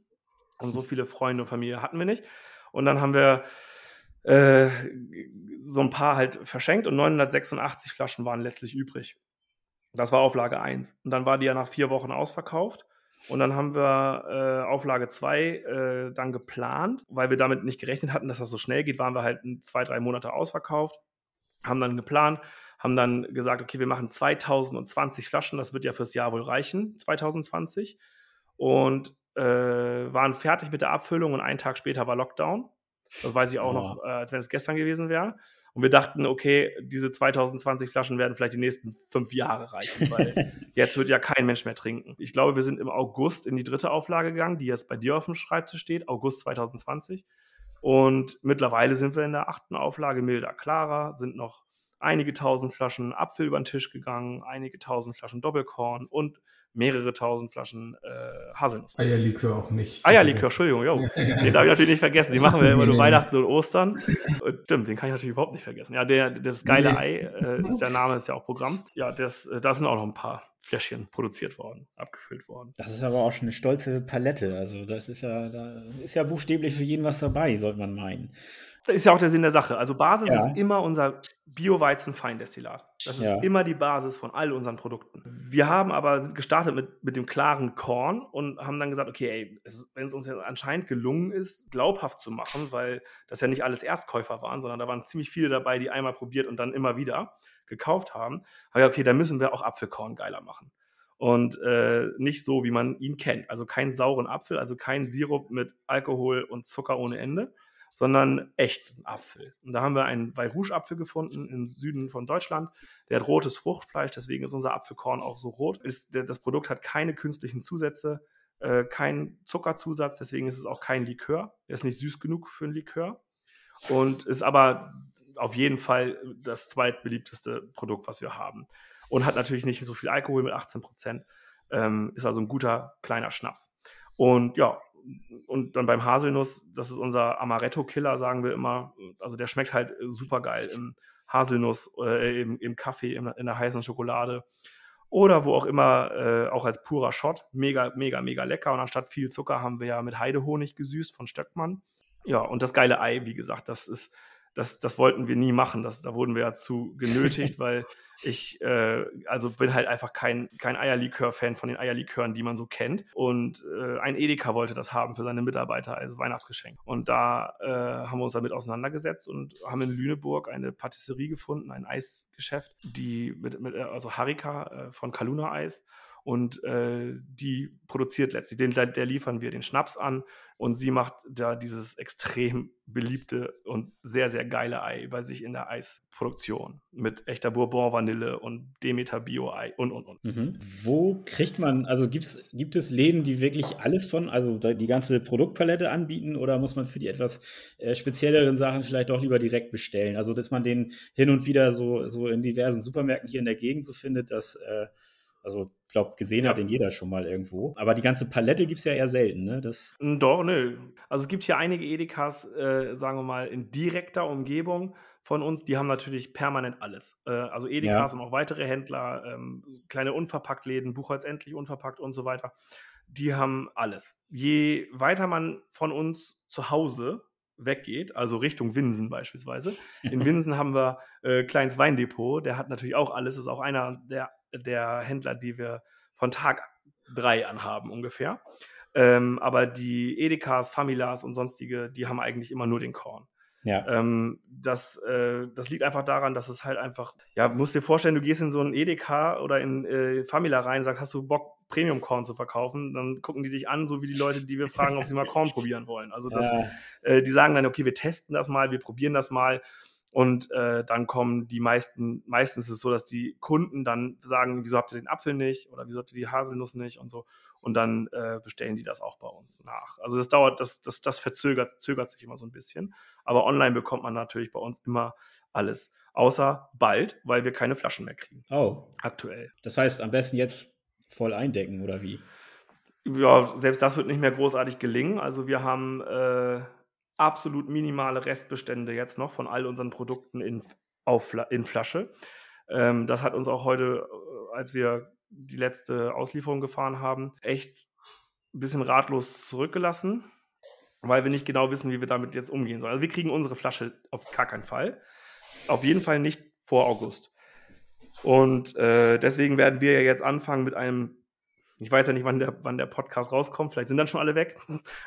B: Und so viele Freunde und Familie hatten wir nicht. Und dann haben wir äh, so ein paar halt verschenkt und 986 Flaschen waren letztlich übrig. Das war Auflage 1. Und dann war die ja nach vier Wochen ausverkauft. Und dann haben wir äh, Auflage 2 äh, dann geplant, weil wir damit nicht gerechnet hatten, dass das so schnell geht, waren wir halt zwei, drei Monate ausverkauft, haben dann geplant, haben dann gesagt, okay, wir machen 2020 Flaschen, das wird ja fürs Jahr wohl reichen, 2020. Und äh, waren fertig mit der Abfüllung und einen Tag später war Lockdown. Das weiß ich auch oh. noch, äh, als wenn es gestern gewesen wäre. Und wir dachten, okay, diese 2020 Flaschen werden vielleicht die nächsten fünf Jahre reichen, weil jetzt wird ja kein Mensch mehr trinken. Ich glaube, wir sind im August in die dritte Auflage gegangen, die jetzt bei dir auf dem Schreibtisch steht, August 2020. Und mittlerweile sind wir in der achten Auflage milder, klarer, sind noch einige tausend Flaschen Apfel über den Tisch gegangen, einige tausend Flaschen Doppelkorn und mehrere tausend Flaschen äh, Haselnuss.
C: Eierlikör auch nicht.
B: Eierlikör, Entschuldigung, jo. den darf ich natürlich nicht vergessen. Die machen wir immer nur Weihnachten und Ostern. Und, stimmt, den kann ich natürlich überhaupt nicht vergessen. Ja, der, das geile nee. Ei, äh, ist der Name, ist ja auch Programm. Ja, das, äh, da sind auch noch ein paar Fläschchen produziert worden, abgefüllt worden.
A: Das ist aber auch schon eine stolze Palette. Also das ist ja, da ist ja buchstäblich für jeden was dabei, sollte man meinen.
B: Das ist ja auch der Sinn der Sache. Also Basis ja. ist immer unser Bio-Weizen-Feindestillat. Das ist ja. immer die Basis von all unseren Produkten. Wir haben aber gestartet mit, mit dem klaren Korn und haben dann gesagt, okay, ey, wenn es uns ja anscheinend gelungen ist, glaubhaft zu machen, weil das ja nicht alles Erstkäufer waren, sondern da waren ziemlich viele dabei, die einmal probiert und dann immer wieder gekauft haben, habe ich, okay, dann müssen wir auch Apfelkorn geiler machen. Und äh, nicht so, wie man ihn kennt. Also keinen sauren Apfel, also kein Sirup mit Alkohol und Zucker ohne Ende, sondern echten Apfel. Und da haben wir einen Weirouge-Apfel gefunden im Süden von Deutschland. Der hat rotes Fruchtfleisch, deswegen ist unser Apfelkorn auch so rot. Ist, das Produkt hat keine künstlichen Zusätze, äh, keinen Zuckerzusatz, deswegen ist es auch kein Likör. Der ist nicht süß genug für ein Likör. Und ist aber auf jeden Fall das zweitbeliebteste Produkt, was wir haben. Und hat natürlich nicht so viel Alkohol mit 18 Prozent. Ähm, ist also ein guter kleiner Schnaps. Und ja, und dann beim Haselnuss, das ist unser Amaretto-Killer, sagen wir immer. Also der schmeckt halt super geil im Haselnuss, äh, im, im, Kaffee, in, in, der heißen Schokolade oder wo auch immer, äh, auch als purer Shot. Mega, mega, mega lecker. Und anstatt viel Zucker haben wir ja mit Heidehonig gesüßt von Stöckmann. Ja, und das geile Ei, wie gesagt, das ist das, das wollten wir nie machen. Das, da wurden wir ja zu genötigt, weil ich äh, also bin halt einfach kein, kein Eierlikör-Fan von den Eierlikören, die man so kennt. Und äh, ein Edeka wollte das haben für seine Mitarbeiter als Weihnachtsgeschenk. Und da äh, haben wir uns damit auseinandergesetzt und haben in Lüneburg eine Patisserie gefunden, ein Eisgeschäft, die mit, mit also Harika äh, von Kaluna Eis und äh, die produziert letztlich, den, der liefern wir den Schnaps an und sie macht da dieses extrem beliebte und sehr, sehr geile Ei bei sich in der Eisproduktion mit echter Bourbon-Vanille und Demeter Bio-Ei und, und, und.
A: Mhm. Wo kriegt man, also gibt's, gibt es Läden, die wirklich alles von, also die ganze Produktpalette anbieten oder muss man für die etwas äh, spezielleren Sachen vielleicht doch lieber direkt bestellen? Also, dass man den hin und wieder so, so in diversen Supermärkten hier in der Gegend so findet, dass äh, also, ich glaube, gesehen ja. hat den jeder schon mal irgendwo. Aber die ganze Palette gibt es ja eher selten, ne? Das
B: hm, Doch, nö. Also, es gibt hier einige Edekas, äh, sagen wir mal, in direkter Umgebung von uns, die haben natürlich permanent alles. Äh, also Edekas ja. und auch weitere Händler, ähm, kleine Unverpacktläden, Buchholz endlich unverpackt und so weiter. Die haben alles. Je weiter man von uns zu Hause weggeht, also Richtung Winsen beispielsweise. In Winsen haben wir äh, Kleins Weindepot, der hat natürlich auch alles, ist auch einer der der Händler, die wir von Tag drei anhaben ungefähr. Ähm, aber die Edekas, Familas und sonstige, die haben eigentlich immer nur den Korn. Ja. Ähm, das, äh, das liegt einfach daran, dass es halt einfach, ja, musst dir vorstellen, du gehst in so ein Edeka oder in äh, Famila rein, sagst, hast du Bock, Premium-Korn zu verkaufen, dann gucken die dich an, so wie die Leute, die wir fragen, ob sie mal Korn probieren wollen. Also das, ja. äh, die sagen dann, okay, wir testen das mal, wir probieren das mal. Und äh, dann kommen die meisten, meistens ist es so, dass die Kunden dann sagen, wieso habt ihr den Apfel nicht oder wieso habt ihr die Haselnuss nicht und so. Und dann äh, bestellen die das auch bei uns nach. Also das dauert, das, das, das verzögert zögert sich immer so ein bisschen. Aber online bekommt man natürlich bei uns immer alles. Außer bald, weil wir keine Flaschen mehr kriegen.
A: Oh. Aktuell. Das heißt, am besten jetzt voll eindecken, oder wie?
B: Ja, selbst das wird nicht mehr großartig gelingen. Also wir haben äh, absolut minimale Restbestände jetzt noch von all unseren Produkten in, auf, in Flasche. Ähm, das hat uns auch heute, äh, als wir die letzte Auslieferung gefahren haben, echt ein bisschen ratlos zurückgelassen, weil wir nicht genau wissen, wie wir damit jetzt umgehen sollen. Also wir kriegen unsere Flasche auf gar keinen Fall. Auf jeden Fall nicht vor August. Und äh, deswegen werden wir ja jetzt anfangen mit einem ich weiß ja nicht, wann der, wann der Podcast rauskommt. Vielleicht sind dann schon alle weg.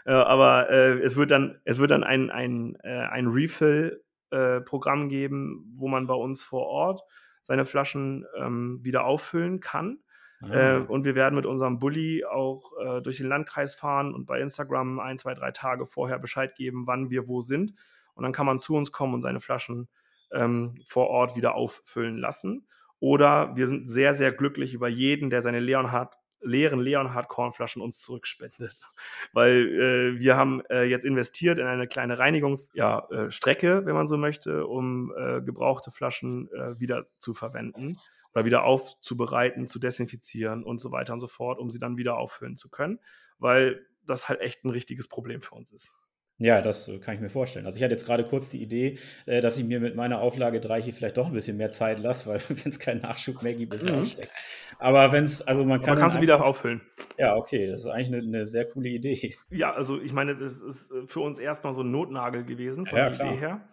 B: äh, aber äh, es wird dann, es wird dann ein, ein, äh, ein Refill-Programm äh, geben, wo man bei uns vor Ort seine Flaschen ähm, wieder auffüllen kann. Ah. und wir werden mit unserem Bulli auch äh, durch den Landkreis fahren und bei Instagram ein, zwei, drei Tage vorher Bescheid geben, wann wir wo sind. Und dann kann man zu uns kommen und seine Flaschen ähm, vor Ort wieder auffüllen lassen. Oder wir sind sehr, sehr glücklich über jeden, der seine Leonhard leeren Leonhard Kornflaschen uns zurückspendet. Weil äh, wir haben äh, jetzt investiert in eine kleine Reinigungsstrecke, ja, äh, wenn man so möchte, um äh, gebrauchte Flaschen äh, wieder zu verwenden oder wieder aufzubereiten, zu desinfizieren und so weiter und so fort, um sie dann wieder auffüllen zu können, weil das halt echt ein richtiges Problem für uns ist.
A: Ja, das äh, kann ich mir vorstellen. Also ich hatte jetzt gerade kurz die Idee, äh, dass ich mir mit meiner Auflage 3 hier vielleicht doch ein bisschen mehr Zeit lasse, weil wenn es keinen Nachschub mehr gibt, ist es mhm. schlecht. Aber wenn es, also man kann.
B: Aber kannst du wieder auffüllen.
A: Ja, okay, das ist eigentlich eine, eine, sehr coole Idee.
B: Ja, also ich meine, das ist äh, für uns erstmal so ein Notnagel gewesen von ja, der klar. Idee her.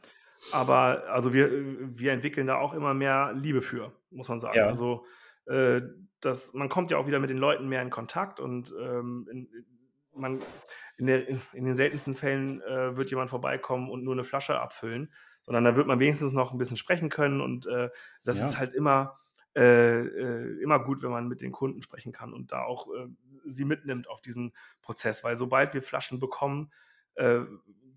B: Aber also wir, wir entwickeln da auch immer mehr Liebe für, muss man sagen. Ja. Also äh, das, man kommt ja auch wieder mit den Leuten mehr in Kontakt und ähm, in, man in, der, in, den seltensten Fällen äh, wird jemand vorbeikommen und nur eine Flasche abfüllen, sondern da wird man wenigstens noch ein bisschen sprechen können und äh, das ja. ist halt immer, äh, äh, immer gut, wenn man mit den Kunden sprechen kann und da auch äh, sie mitnimmt auf diesen Prozess, weil sobald wir Flaschen bekommen, äh,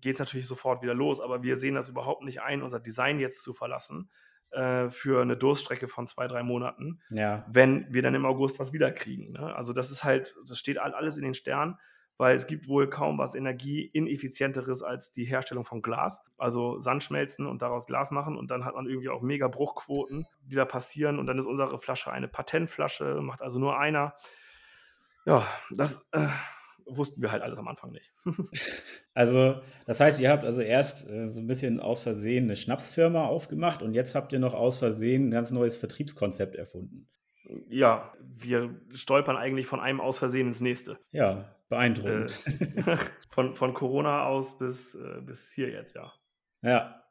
B: geht es natürlich sofort wieder los, aber wir sehen das überhaupt nicht ein, unser Design jetzt zu verlassen für eine Durststrecke von zwei, drei Monaten, ja. wenn wir dann im August was wiederkriegen. Ne? Also das ist halt, das steht alles in den Sternen weil es gibt wohl kaum was energieineffizienteres als die Herstellung von Glas. Also Sand schmelzen und daraus Glas machen und dann hat man irgendwie auch mega Bruchquoten, die da passieren und dann ist unsere Flasche eine Patentflasche, macht also nur einer. Ja, das äh, wussten wir halt alles am Anfang nicht.
A: also, das heißt, ihr habt also erst äh, so ein bisschen aus Versehen eine Schnapsfirma aufgemacht und jetzt habt ihr noch aus Versehen ein ganz neues Vertriebskonzept erfunden
B: ja, wir stolpern eigentlich von einem aus Versehen ins nächste.
A: Ja, beeindruckend.
B: Äh, von, von Corona aus bis, äh, bis hier jetzt, ja.
A: Ja.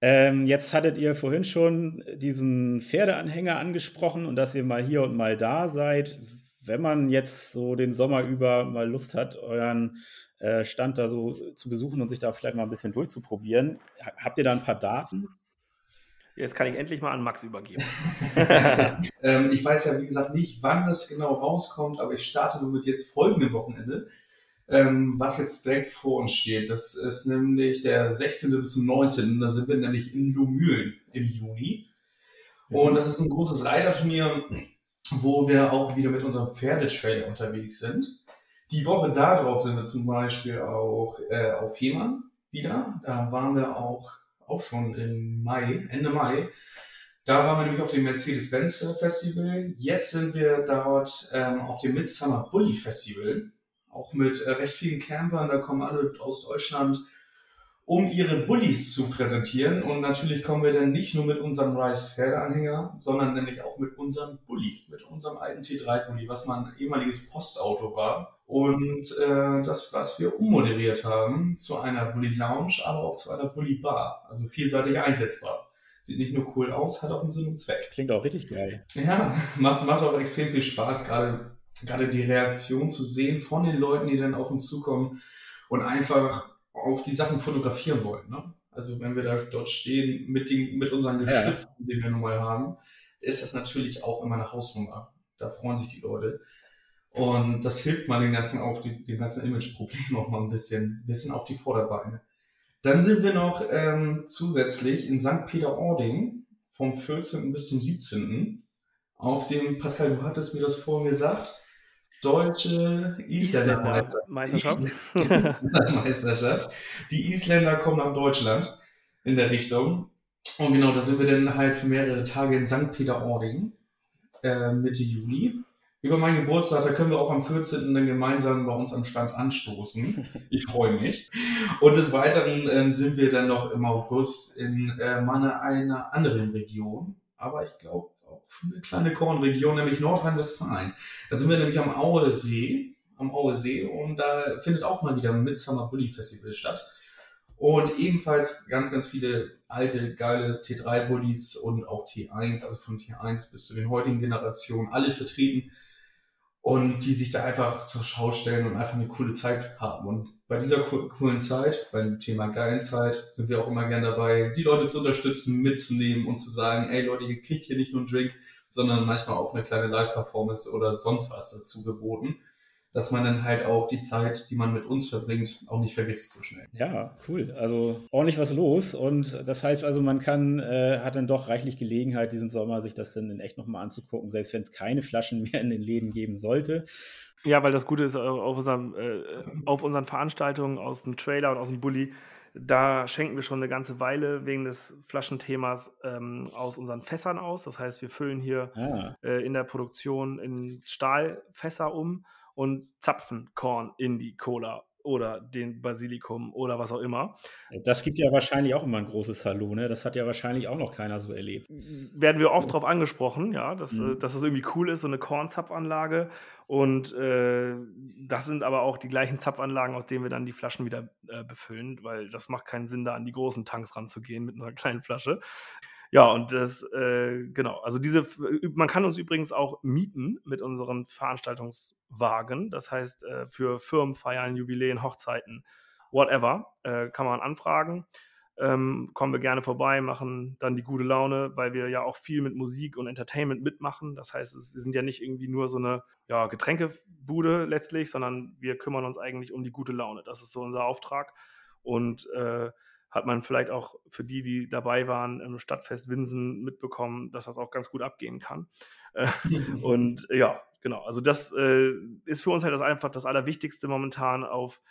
A: Ähm, jetzt hattet ihr vorhin schon diesen Pferdeanhänger angesprochen und dass ihr mal hier und mal da seid. Wenn man jetzt so den Sommer über mal Lust hat, euren äh, Stand da so zu besuchen und sich da vielleicht mal ein bisschen durchzuprobieren, habt ihr da ein paar Daten?
B: Jetzt kann ich endlich mal an Max übergeben.
C: ähm, ich weiß ja, wie gesagt, nicht, wann das genau rauskommt, aber ich starte nur mit jetzt folgendem Wochenende, ähm, was jetzt direkt vor uns steht. Das ist nämlich der 16. bis zum 19. Da sind wir nämlich in Lumülen im Juni. Und das ist ein großes Reiterturnier, wo wir auch wieder mit unserem Pferdetrailer unterwegs sind. Die Woche darauf sind wir zum Beispiel auch äh, auf Fehmarn wieder. Da waren wir auch auch schon im Mai, Ende Mai. Da waren wir nämlich auf dem Mercedes-Benz Festival. Jetzt sind wir dort ähm, auf dem Midsummer Bully Festival. Auch mit äh, recht vielen Campern. Da kommen alle aus Deutschland, um ihre Bullies zu präsentieren. Und natürlich kommen wir dann nicht nur mit unserem Rice Pferdeanhänger, sondern nämlich auch mit unserem Bully, mit unserem alten T3 Bully, was mal ein ehemaliges Postauto war und äh, das, was wir ummoderiert haben zu einer Bully Lounge, aber auch zu einer Bully Bar. Also vielseitig einsetzbar. Sieht nicht nur cool aus, hat auch einen Sinn und Zweck.
A: Klingt auch richtig geil.
C: Ja, macht, macht auch extrem viel Spaß, gerade, gerade die Reaktion zu sehen von den Leuten, die dann auf uns zukommen und einfach auch die Sachen fotografieren wollen. Ne? Also wenn wir da dort stehen mit, den, mit unseren Geschützen, ja. die wir nun mal haben, ist das natürlich auch immer eine Hausnummer. Da freuen sich die Leute. Und das hilft mal den ganzen auch, die, den ganzen Image-Problemen auch mal ein bisschen, bisschen auf die Vorderbeine. Dann sind wir noch ähm, zusätzlich in St. Peter-Ording vom 14. bis zum 17. auf dem, Pascal, du hattest mir das vorhin gesagt, deutsche Isländer Meisterschaft. Meisterschaft. Die Isländer kommen nach Deutschland in der Richtung. Und genau, da sind wir dann halt für mehrere Tage in St. Peter-Ording äh, Mitte Juli über meinen Geburtstag, da können wir auch am 14. dann gemeinsam bei uns am Stand anstoßen. Ich freue mich. Und des Weiteren äh, sind wir dann noch im August in äh, mal einer anderen Region. Aber ich glaube auch eine kleine Kornregion, nämlich Nordrhein-Westfalen. Da sind wir nämlich am Aue See, am Aue See und da findet auch mal wieder ein Midsummer Bully Festival statt. Und ebenfalls ganz, ganz viele alte, geile T3-Bullies und auch T1, also von T1 bis zu den heutigen Generationen, alle vertreten und die sich da einfach zur Schau stellen und einfach eine coole Zeit haben. Und bei dieser coolen Zeit, beim Thema geilen Zeit, sind wir auch immer gern dabei, die Leute zu unterstützen, mitzunehmen und zu sagen, ey Leute, ihr kriegt hier nicht nur einen Drink, sondern manchmal auch eine kleine Live-Performance oder sonst was dazu geboten dass man dann halt auch die Zeit, die man mit uns verbringt, auch nicht vergisst so schnell.
A: Ja, cool. Also ordentlich was los. Und das heißt also, man kann, äh, hat dann doch reichlich Gelegenheit, diesen Sommer sich das dann in echt nochmal anzugucken, selbst wenn es keine Flaschen mehr in den Läden geben sollte.
B: Ja, weil das Gute ist, auf, unserem, äh, auf unseren Veranstaltungen aus dem Trailer und aus dem Bulli, da schenken wir schon eine ganze Weile wegen des Flaschenthemas ähm, aus unseren Fässern aus. Das heißt, wir füllen hier ah. äh, in der Produktion in Stahlfässer um und zapfen Korn in die Cola oder den Basilikum oder was auch immer.
A: Das gibt ja wahrscheinlich auch immer ein großes Hallo, ne? Das hat ja wahrscheinlich auch noch keiner so erlebt.
B: Werden wir oft darauf angesprochen, ja, dass, mhm. dass das irgendwie cool ist, so eine Kornzapfanlage. Und äh, das sind aber auch die gleichen Zapfanlagen, aus denen wir dann die Flaschen wieder äh, befüllen, weil das macht keinen Sinn, da an die großen Tanks ranzugehen mit einer kleinen Flasche. Ja, und das, äh, genau, also diese, man kann uns übrigens auch mieten mit unseren Veranstaltungswagen. Das heißt, äh, für Firmenfeiern, Jubiläen, Hochzeiten, whatever, äh, kann man anfragen. Ähm, kommen wir gerne vorbei, machen dann die gute Laune, weil wir ja auch viel mit Musik und Entertainment mitmachen. Das heißt, es, wir sind ja nicht irgendwie nur so eine ja, Getränkebude letztlich, sondern wir kümmern uns eigentlich um die gute Laune. Das ist so unser Auftrag. Und äh, hat man vielleicht auch für die, die dabei waren im Stadtfest Winsen mitbekommen, dass das auch ganz gut abgehen kann. Äh, und ja, genau. Also das äh, ist für uns halt das einfach das Allerwichtigste momentan auf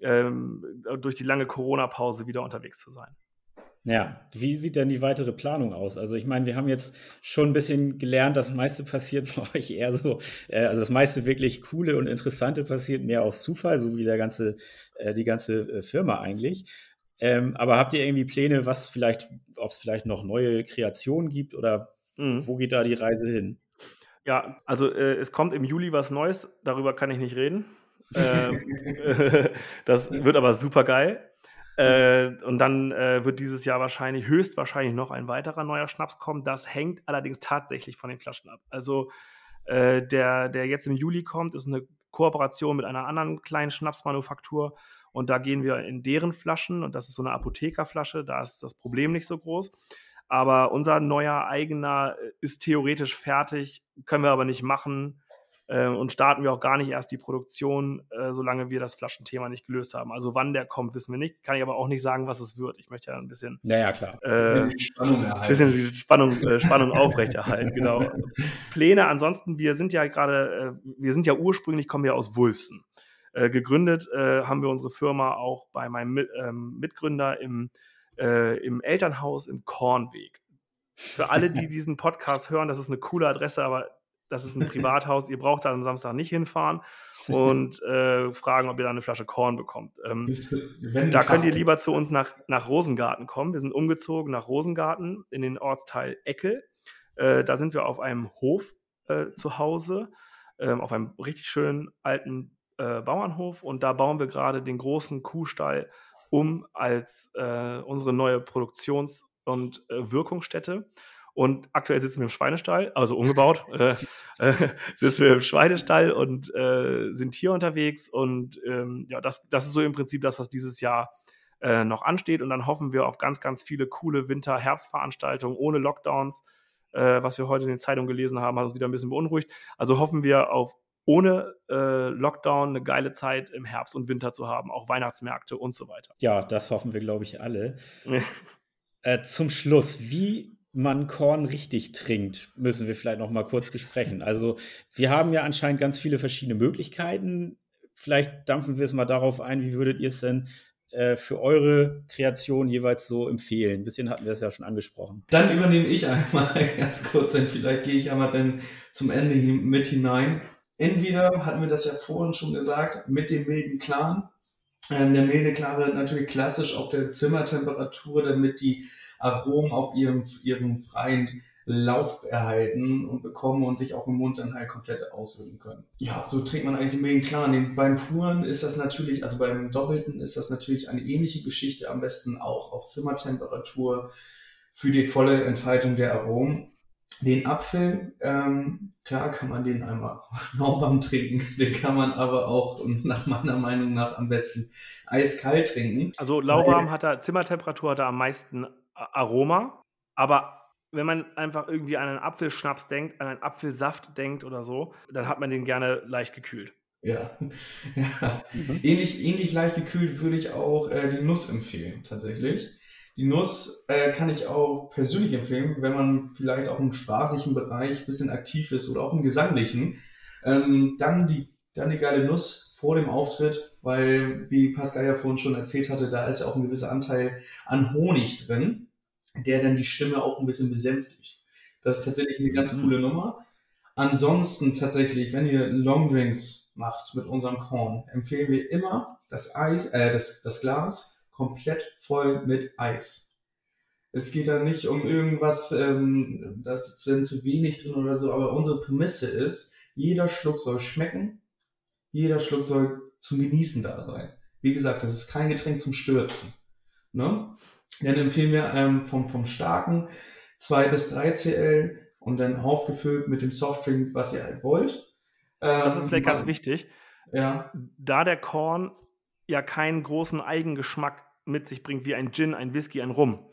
B: ähm, durch die lange Corona-Pause wieder unterwegs zu sein.
A: Ja, wie sieht denn die weitere Planung aus? Also ich meine, wir haben jetzt schon ein bisschen gelernt, das meiste passiert bei euch eher so, äh, also das meiste wirklich coole und interessante passiert mehr aus Zufall, so wie der ganze, äh, die ganze äh, Firma eigentlich. Ähm, aber habt ihr irgendwie Pläne, was vielleicht, ob es vielleicht noch neue Kreationen gibt oder mhm. wo geht da die Reise hin?
B: Ja, also äh, es kommt im Juli was Neues, darüber kann ich nicht reden. ähm, das wird aber super geil. äh, und dann äh, wird dieses Jahr wahrscheinlich, höchstwahrscheinlich noch ein weiterer neuer Schnaps kommen. Das hängt allerdings tatsächlich von den Flaschen ab. Also äh, der, der jetzt im Juli kommt, ist eine Kooperation mit einer anderen kleinen Schnapsmanufaktur. Und da gehen wir in deren Flaschen und das ist so eine Apothekerflasche, da ist das Problem nicht so groß. Aber unser neuer eigener äh, ist theoretisch fertig, können wir aber nicht machen äh, und starten wir auch gar nicht erst die Produktion, äh, solange wir das Flaschenthema nicht gelöst haben. Also wann der kommt, wissen wir nicht. Kann ich aber auch nicht sagen, was es wird. Ich möchte ja ein bisschen,
A: naja, klar.
B: Äh, die Spannung erhalten. bisschen die Spannung, äh, Spannung aufrechterhalten. Genau. Pläne. Ansonsten, wir sind ja gerade, äh, wir sind ja ursprünglich kommen wir aus Wulfsen. Äh, gegründet äh, haben wir unsere Firma auch bei meinem Mit, ähm, Mitgründer im, äh, im Elternhaus im Kornweg. Für alle, die diesen Podcast hören, das ist eine coole Adresse, aber das ist ein Privathaus, ihr braucht da am Samstag nicht hinfahren und äh, fragen, ob ihr da eine Flasche Korn bekommt. Ähm, da könnt ihr lieber zu uns nach, nach Rosengarten kommen. Wir sind umgezogen nach Rosengarten in den Ortsteil Eckel. Äh, da sind wir auf einem Hof äh, zu Hause, ähm, auf einem richtig schönen alten äh, Bauernhof und da bauen wir gerade den großen Kuhstall um als äh, unsere neue Produktions- und äh, Wirkungsstätte. Und aktuell sitzen wir im Schweinestall, also umgebaut, äh, äh, sitzen wir im Schweinestall und äh, sind hier unterwegs. Und ähm, ja, das, das ist so im Prinzip das, was dieses Jahr äh, noch ansteht. Und dann hoffen wir auf ganz, ganz viele coole Winter-Herbstveranstaltungen ohne Lockdowns. Was wir heute in den Zeitungen gelesen haben, hat uns wieder ein bisschen beunruhigt. Also hoffen wir auf ohne äh, Lockdown eine geile Zeit im Herbst und Winter zu haben, auch Weihnachtsmärkte und so weiter.
A: Ja, das hoffen wir, glaube ich, alle. äh, zum Schluss, wie man Korn richtig trinkt, müssen wir vielleicht noch mal kurz besprechen. Also wir haben ja anscheinend ganz viele verschiedene Möglichkeiten. Vielleicht dampfen wir es mal darauf ein, wie würdet ihr es denn äh, für eure Kreation jeweils so empfehlen? Ein bisschen hatten wir es ja schon angesprochen.
C: Dann übernehme ich einmal ganz kurz, denn vielleicht gehe ich einmal dann zum Ende mit hinein. Entweder hatten wir das ja vorhin schon gesagt, mit dem milden Clan. Ähm, der milde Clan wird natürlich klassisch auf der Zimmertemperatur, damit die Aromen auf ihrem, ihrem freien Lauf erhalten und bekommen und sich auch im Mund dann halt komplett auswirken können. Ja, so trinkt man eigentlich den Millen klar. Den, beim Puren ist das natürlich, also beim Doppelten ist das natürlich eine ähnliche Geschichte, am besten auch auf Zimmertemperatur für die volle Entfaltung der Aromen. Den Apfel, ähm, klar kann man den einmal lauwarm trinken, den kann man aber auch nach meiner Meinung nach am besten eiskalt trinken.
B: Also lauwarm hat er, Zimmertemperatur hat er am meisten Aroma, aber wenn man einfach irgendwie an einen Apfelschnaps denkt, an einen Apfelsaft denkt oder so, dann hat man den gerne leicht gekühlt.
C: Ja, ja. Mhm. Ähnlich, ähnlich leicht gekühlt würde ich auch äh, die Nuss empfehlen, tatsächlich. Die Nuss äh, kann ich auch persönlich empfehlen, wenn man vielleicht auch im sprachlichen Bereich ein bisschen aktiv ist oder auch im gesanglichen. Ähm, dann, die, dann die geile Nuss vor dem Auftritt, weil, wie Pascal ja vorhin schon erzählt hatte, da ist ja auch ein gewisser Anteil an Honig drin der dann die Stimme auch ein bisschen besänftigt. Das ist tatsächlich eine ganz mhm. coole Nummer. Ansonsten tatsächlich, wenn ihr Longdrinks macht mit unserem Korn, empfehlen wir immer das Eis, äh, das, das Glas komplett voll mit Eis. Es geht da nicht um irgendwas, ähm, das ist zu wenig drin oder so, aber unsere Prämisse ist, jeder Schluck soll schmecken, jeder Schluck soll zum Genießen da sein. Wie gesagt, das ist kein Getränk zum Stürzen. Ne? Dann empfehlen wir ähm, vom, vom starken 2 bis 3 CL und dann aufgefüllt mit dem Softdrink, was ihr halt wollt.
B: Ähm, das ist vielleicht ganz wichtig.
C: Ja.
B: Da der Korn ja keinen großen Eigengeschmack mit sich bringt, wie ein Gin, ein Whisky, ein Rum.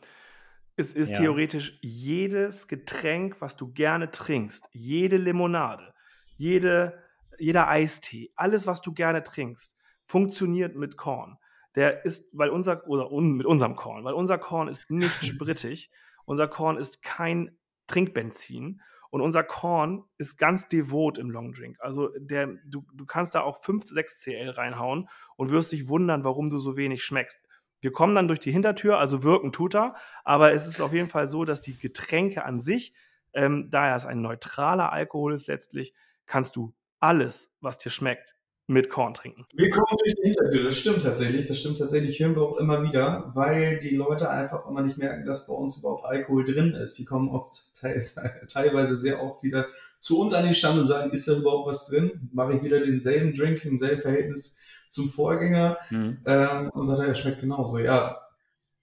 B: Es ist ja. theoretisch jedes Getränk, was du gerne trinkst, jede Limonade, jede, jeder Eistee, alles, was du gerne trinkst, funktioniert mit Korn der ist, weil unser, oder un, mit unserem Korn, weil unser Korn ist nicht sprittig, unser Korn ist kein Trinkbenzin und unser Korn ist ganz devot im Longdrink. Also der, du, du kannst da auch 5, 6 CL reinhauen und wirst dich wundern, warum du so wenig schmeckst. Wir kommen dann durch die Hintertür, also wirken tut er, aber es ist auf jeden Fall so, dass die Getränke an sich, ähm, da es ein neutraler Alkohol ist letztlich, kannst du alles, was dir schmeckt, mit Korn trinken.
C: Wir kommen durch die Hintertür, das stimmt tatsächlich. Das stimmt tatsächlich, hören wir auch immer wieder, weil die Leute einfach immer nicht merken, dass bei uns überhaupt Alkohol drin ist. Die kommen auch teilweise sehr oft wieder zu uns an den Stand und sagen, ist da überhaupt was drin? Mache ich wieder denselben Drink im selben Verhältnis zum Vorgänger mhm. ähm, und sagte, er schmeckt genauso. Ja,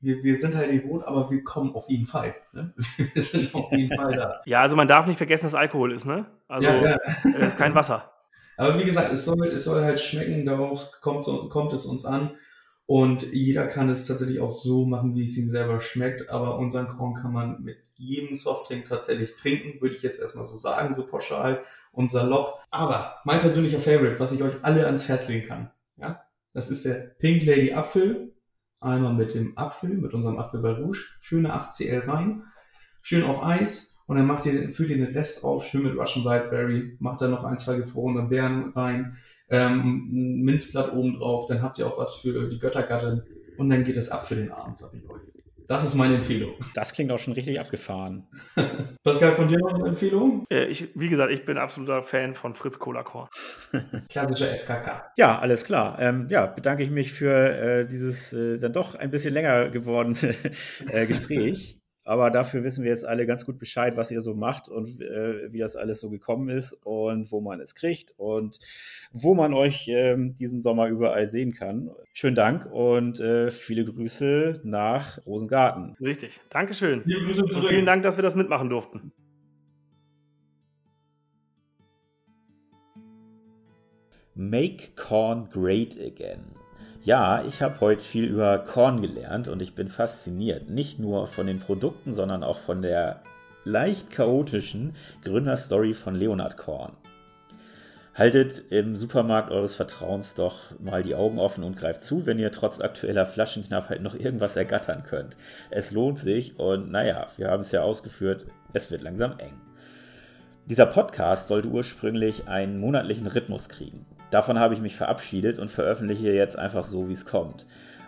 C: wir, wir sind halt devot, aber wir kommen auf jeden Fall. Ne? Wir sind auf jeden Fall da.
B: Ja, also man darf nicht vergessen, dass Alkohol ist, ne? Also ja, ja. es ist kein Wasser.
C: Aber wie gesagt, es soll, es soll halt schmecken, darauf kommt, kommt es uns an. Und jeder kann es tatsächlich auch so machen, wie es ihm selber schmeckt. Aber unseren Korn kann man mit jedem Softdrink tatsächlich trinken, würde ich jetzt erstmal so sagen, so pauschal und salopp. Aber mein persönlicher Favorite, was ich euch alle ans Herz legen kann, ja, das ist der Pink Lady Apfel. Einmal mit dem Apfel, mit unserem Apfel Rouge, schöne 8cl rein, schön auf Eis. Und dann macht ihr, füllt ihr den Rest auf, schön mit Russian Whiteberry, macht da noch ein, zwei gefrorene Beeren rein, ähm, ein Minzblatt oben drauf, dann habt ihr auch was für die Göttergattin. Und dann geht es ab für den Abend, sag ich euch. Das ist meine Empfehlung.
A: Das klingt auch schon richtig abgefahren.
C: Pascal, von dir noch eine Empfehlung?
B: Äh, ich, wie gesagt, ich bin absoluter Fan von Fritz Cola Korn.
C: Klassischer FKK.
A: Ja, alles klar. Ähm, ja, bedanke ich mich für äh, dieses äh, dann doch ein bisschen länger gewordene äh, Gespräch. Aber dafür wissen wir jetzt alle ganz gut Bescheid, was ihr so macht und äh, wie das alles so gekommen ist und wo man es kriegt und wo man euch äh, diesen Sommer überall sehen kann. Schönen Dank und äh, viele Grüße nach Rosengarten.
B: Richtig. Dankeschön.
C: Liebe Grüße zurück.
B: vielen Dank, dass wir das mitmachen durften.
A: Make Corn Great Again. Ja, ich habe heute viel über Korn gelernt und ich bin fasziniert. Nicht nur von den Produkten, sondern auch von der leicht chaotischen Gründerstory von Leonard Korn. Haltet im Supermarkt eures Vertrauens doch mal die Augen offen und greift zu, wenn ihr trotz aktueller Flaschenknappheit noch irgendwas ergattern könnt. Es lohnt sich und naja, wir haben es ja ausgeführt, es wird langsam eng. Dieser Podcast sollte ursprünglich einen monatlichen Rhythmus kriegen. Davon habe ich mich verabschiedet und veröffentliche jetzt einfach so, wie es kommt.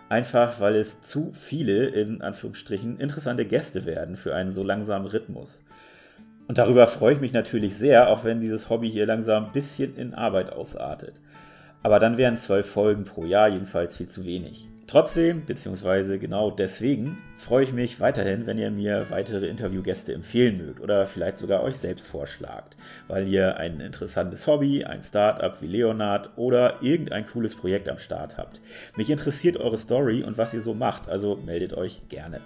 A: Einfach weil es zu viele, in Anführungsstrichen, interessante Gäste werden für einen so langsamen Rhythmus. Und darüber freue ich mich natürlich sehr, auch wenn dieses Hobby hier langsam ein bisschen in Arbeit ausartet. Aber dann wären zwölf Folgen pro Jahr jedenfalls viel zu wenig. Trotzdem, beziehungsweise genau deswegen, freue ich mich weiterhin, wenn ihr mir weitere Interviewgäste empfehlen mögt oder vielleicht sogar euch selbst vorschlagt, weil ihr ein interessantes Hobby, ein Startup wie Leonard oder irgendein cooles Projekt am Start habt. Mich interessiert eure Story und was ihr so macht, also meldet euch gerne.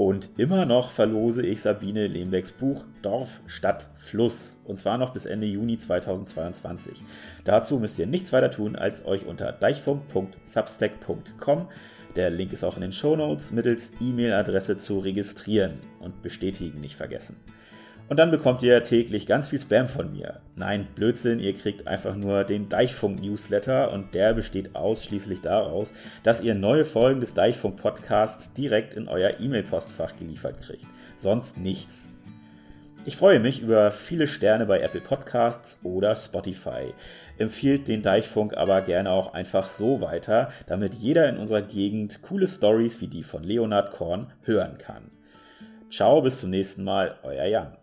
A: Und immer noch verlose ich Sabine Lehmbecks Buch Dorf, Stadt, Fluss. Und zwar noch bis Ende Juni 2022. Dazu müsst ihr nichts weiter tun, als euch unter deichfunk.substack.com, der Link ist auch in den Show Notes, mittels E-Mail-Adresse zu registrieren und bestätigen nicht vergessen. Und dann bekommt ihr täglich ganz viel Spam von mir. Nein, Blödsinn, ihr kriegt einfach nur den Deichfunk-Newsletter und der besteht ausschließlich daraus, dass ihr neue Folgen des Deichfunk-Podcasts direkt in euer E-Mail-Postfach geliefert kriegt. Sonst nichts. Ich freue mich über viele Sterne bei Apple Podcasts oder Spotify. Empfiehlt den Deichfunk aber gerne auch einfach so weiter, damit jeder in unserer Gegend coole Stories wie die von Leonard Korn hören kann. Ciao, bis zum nächsten Mal, euer Jan.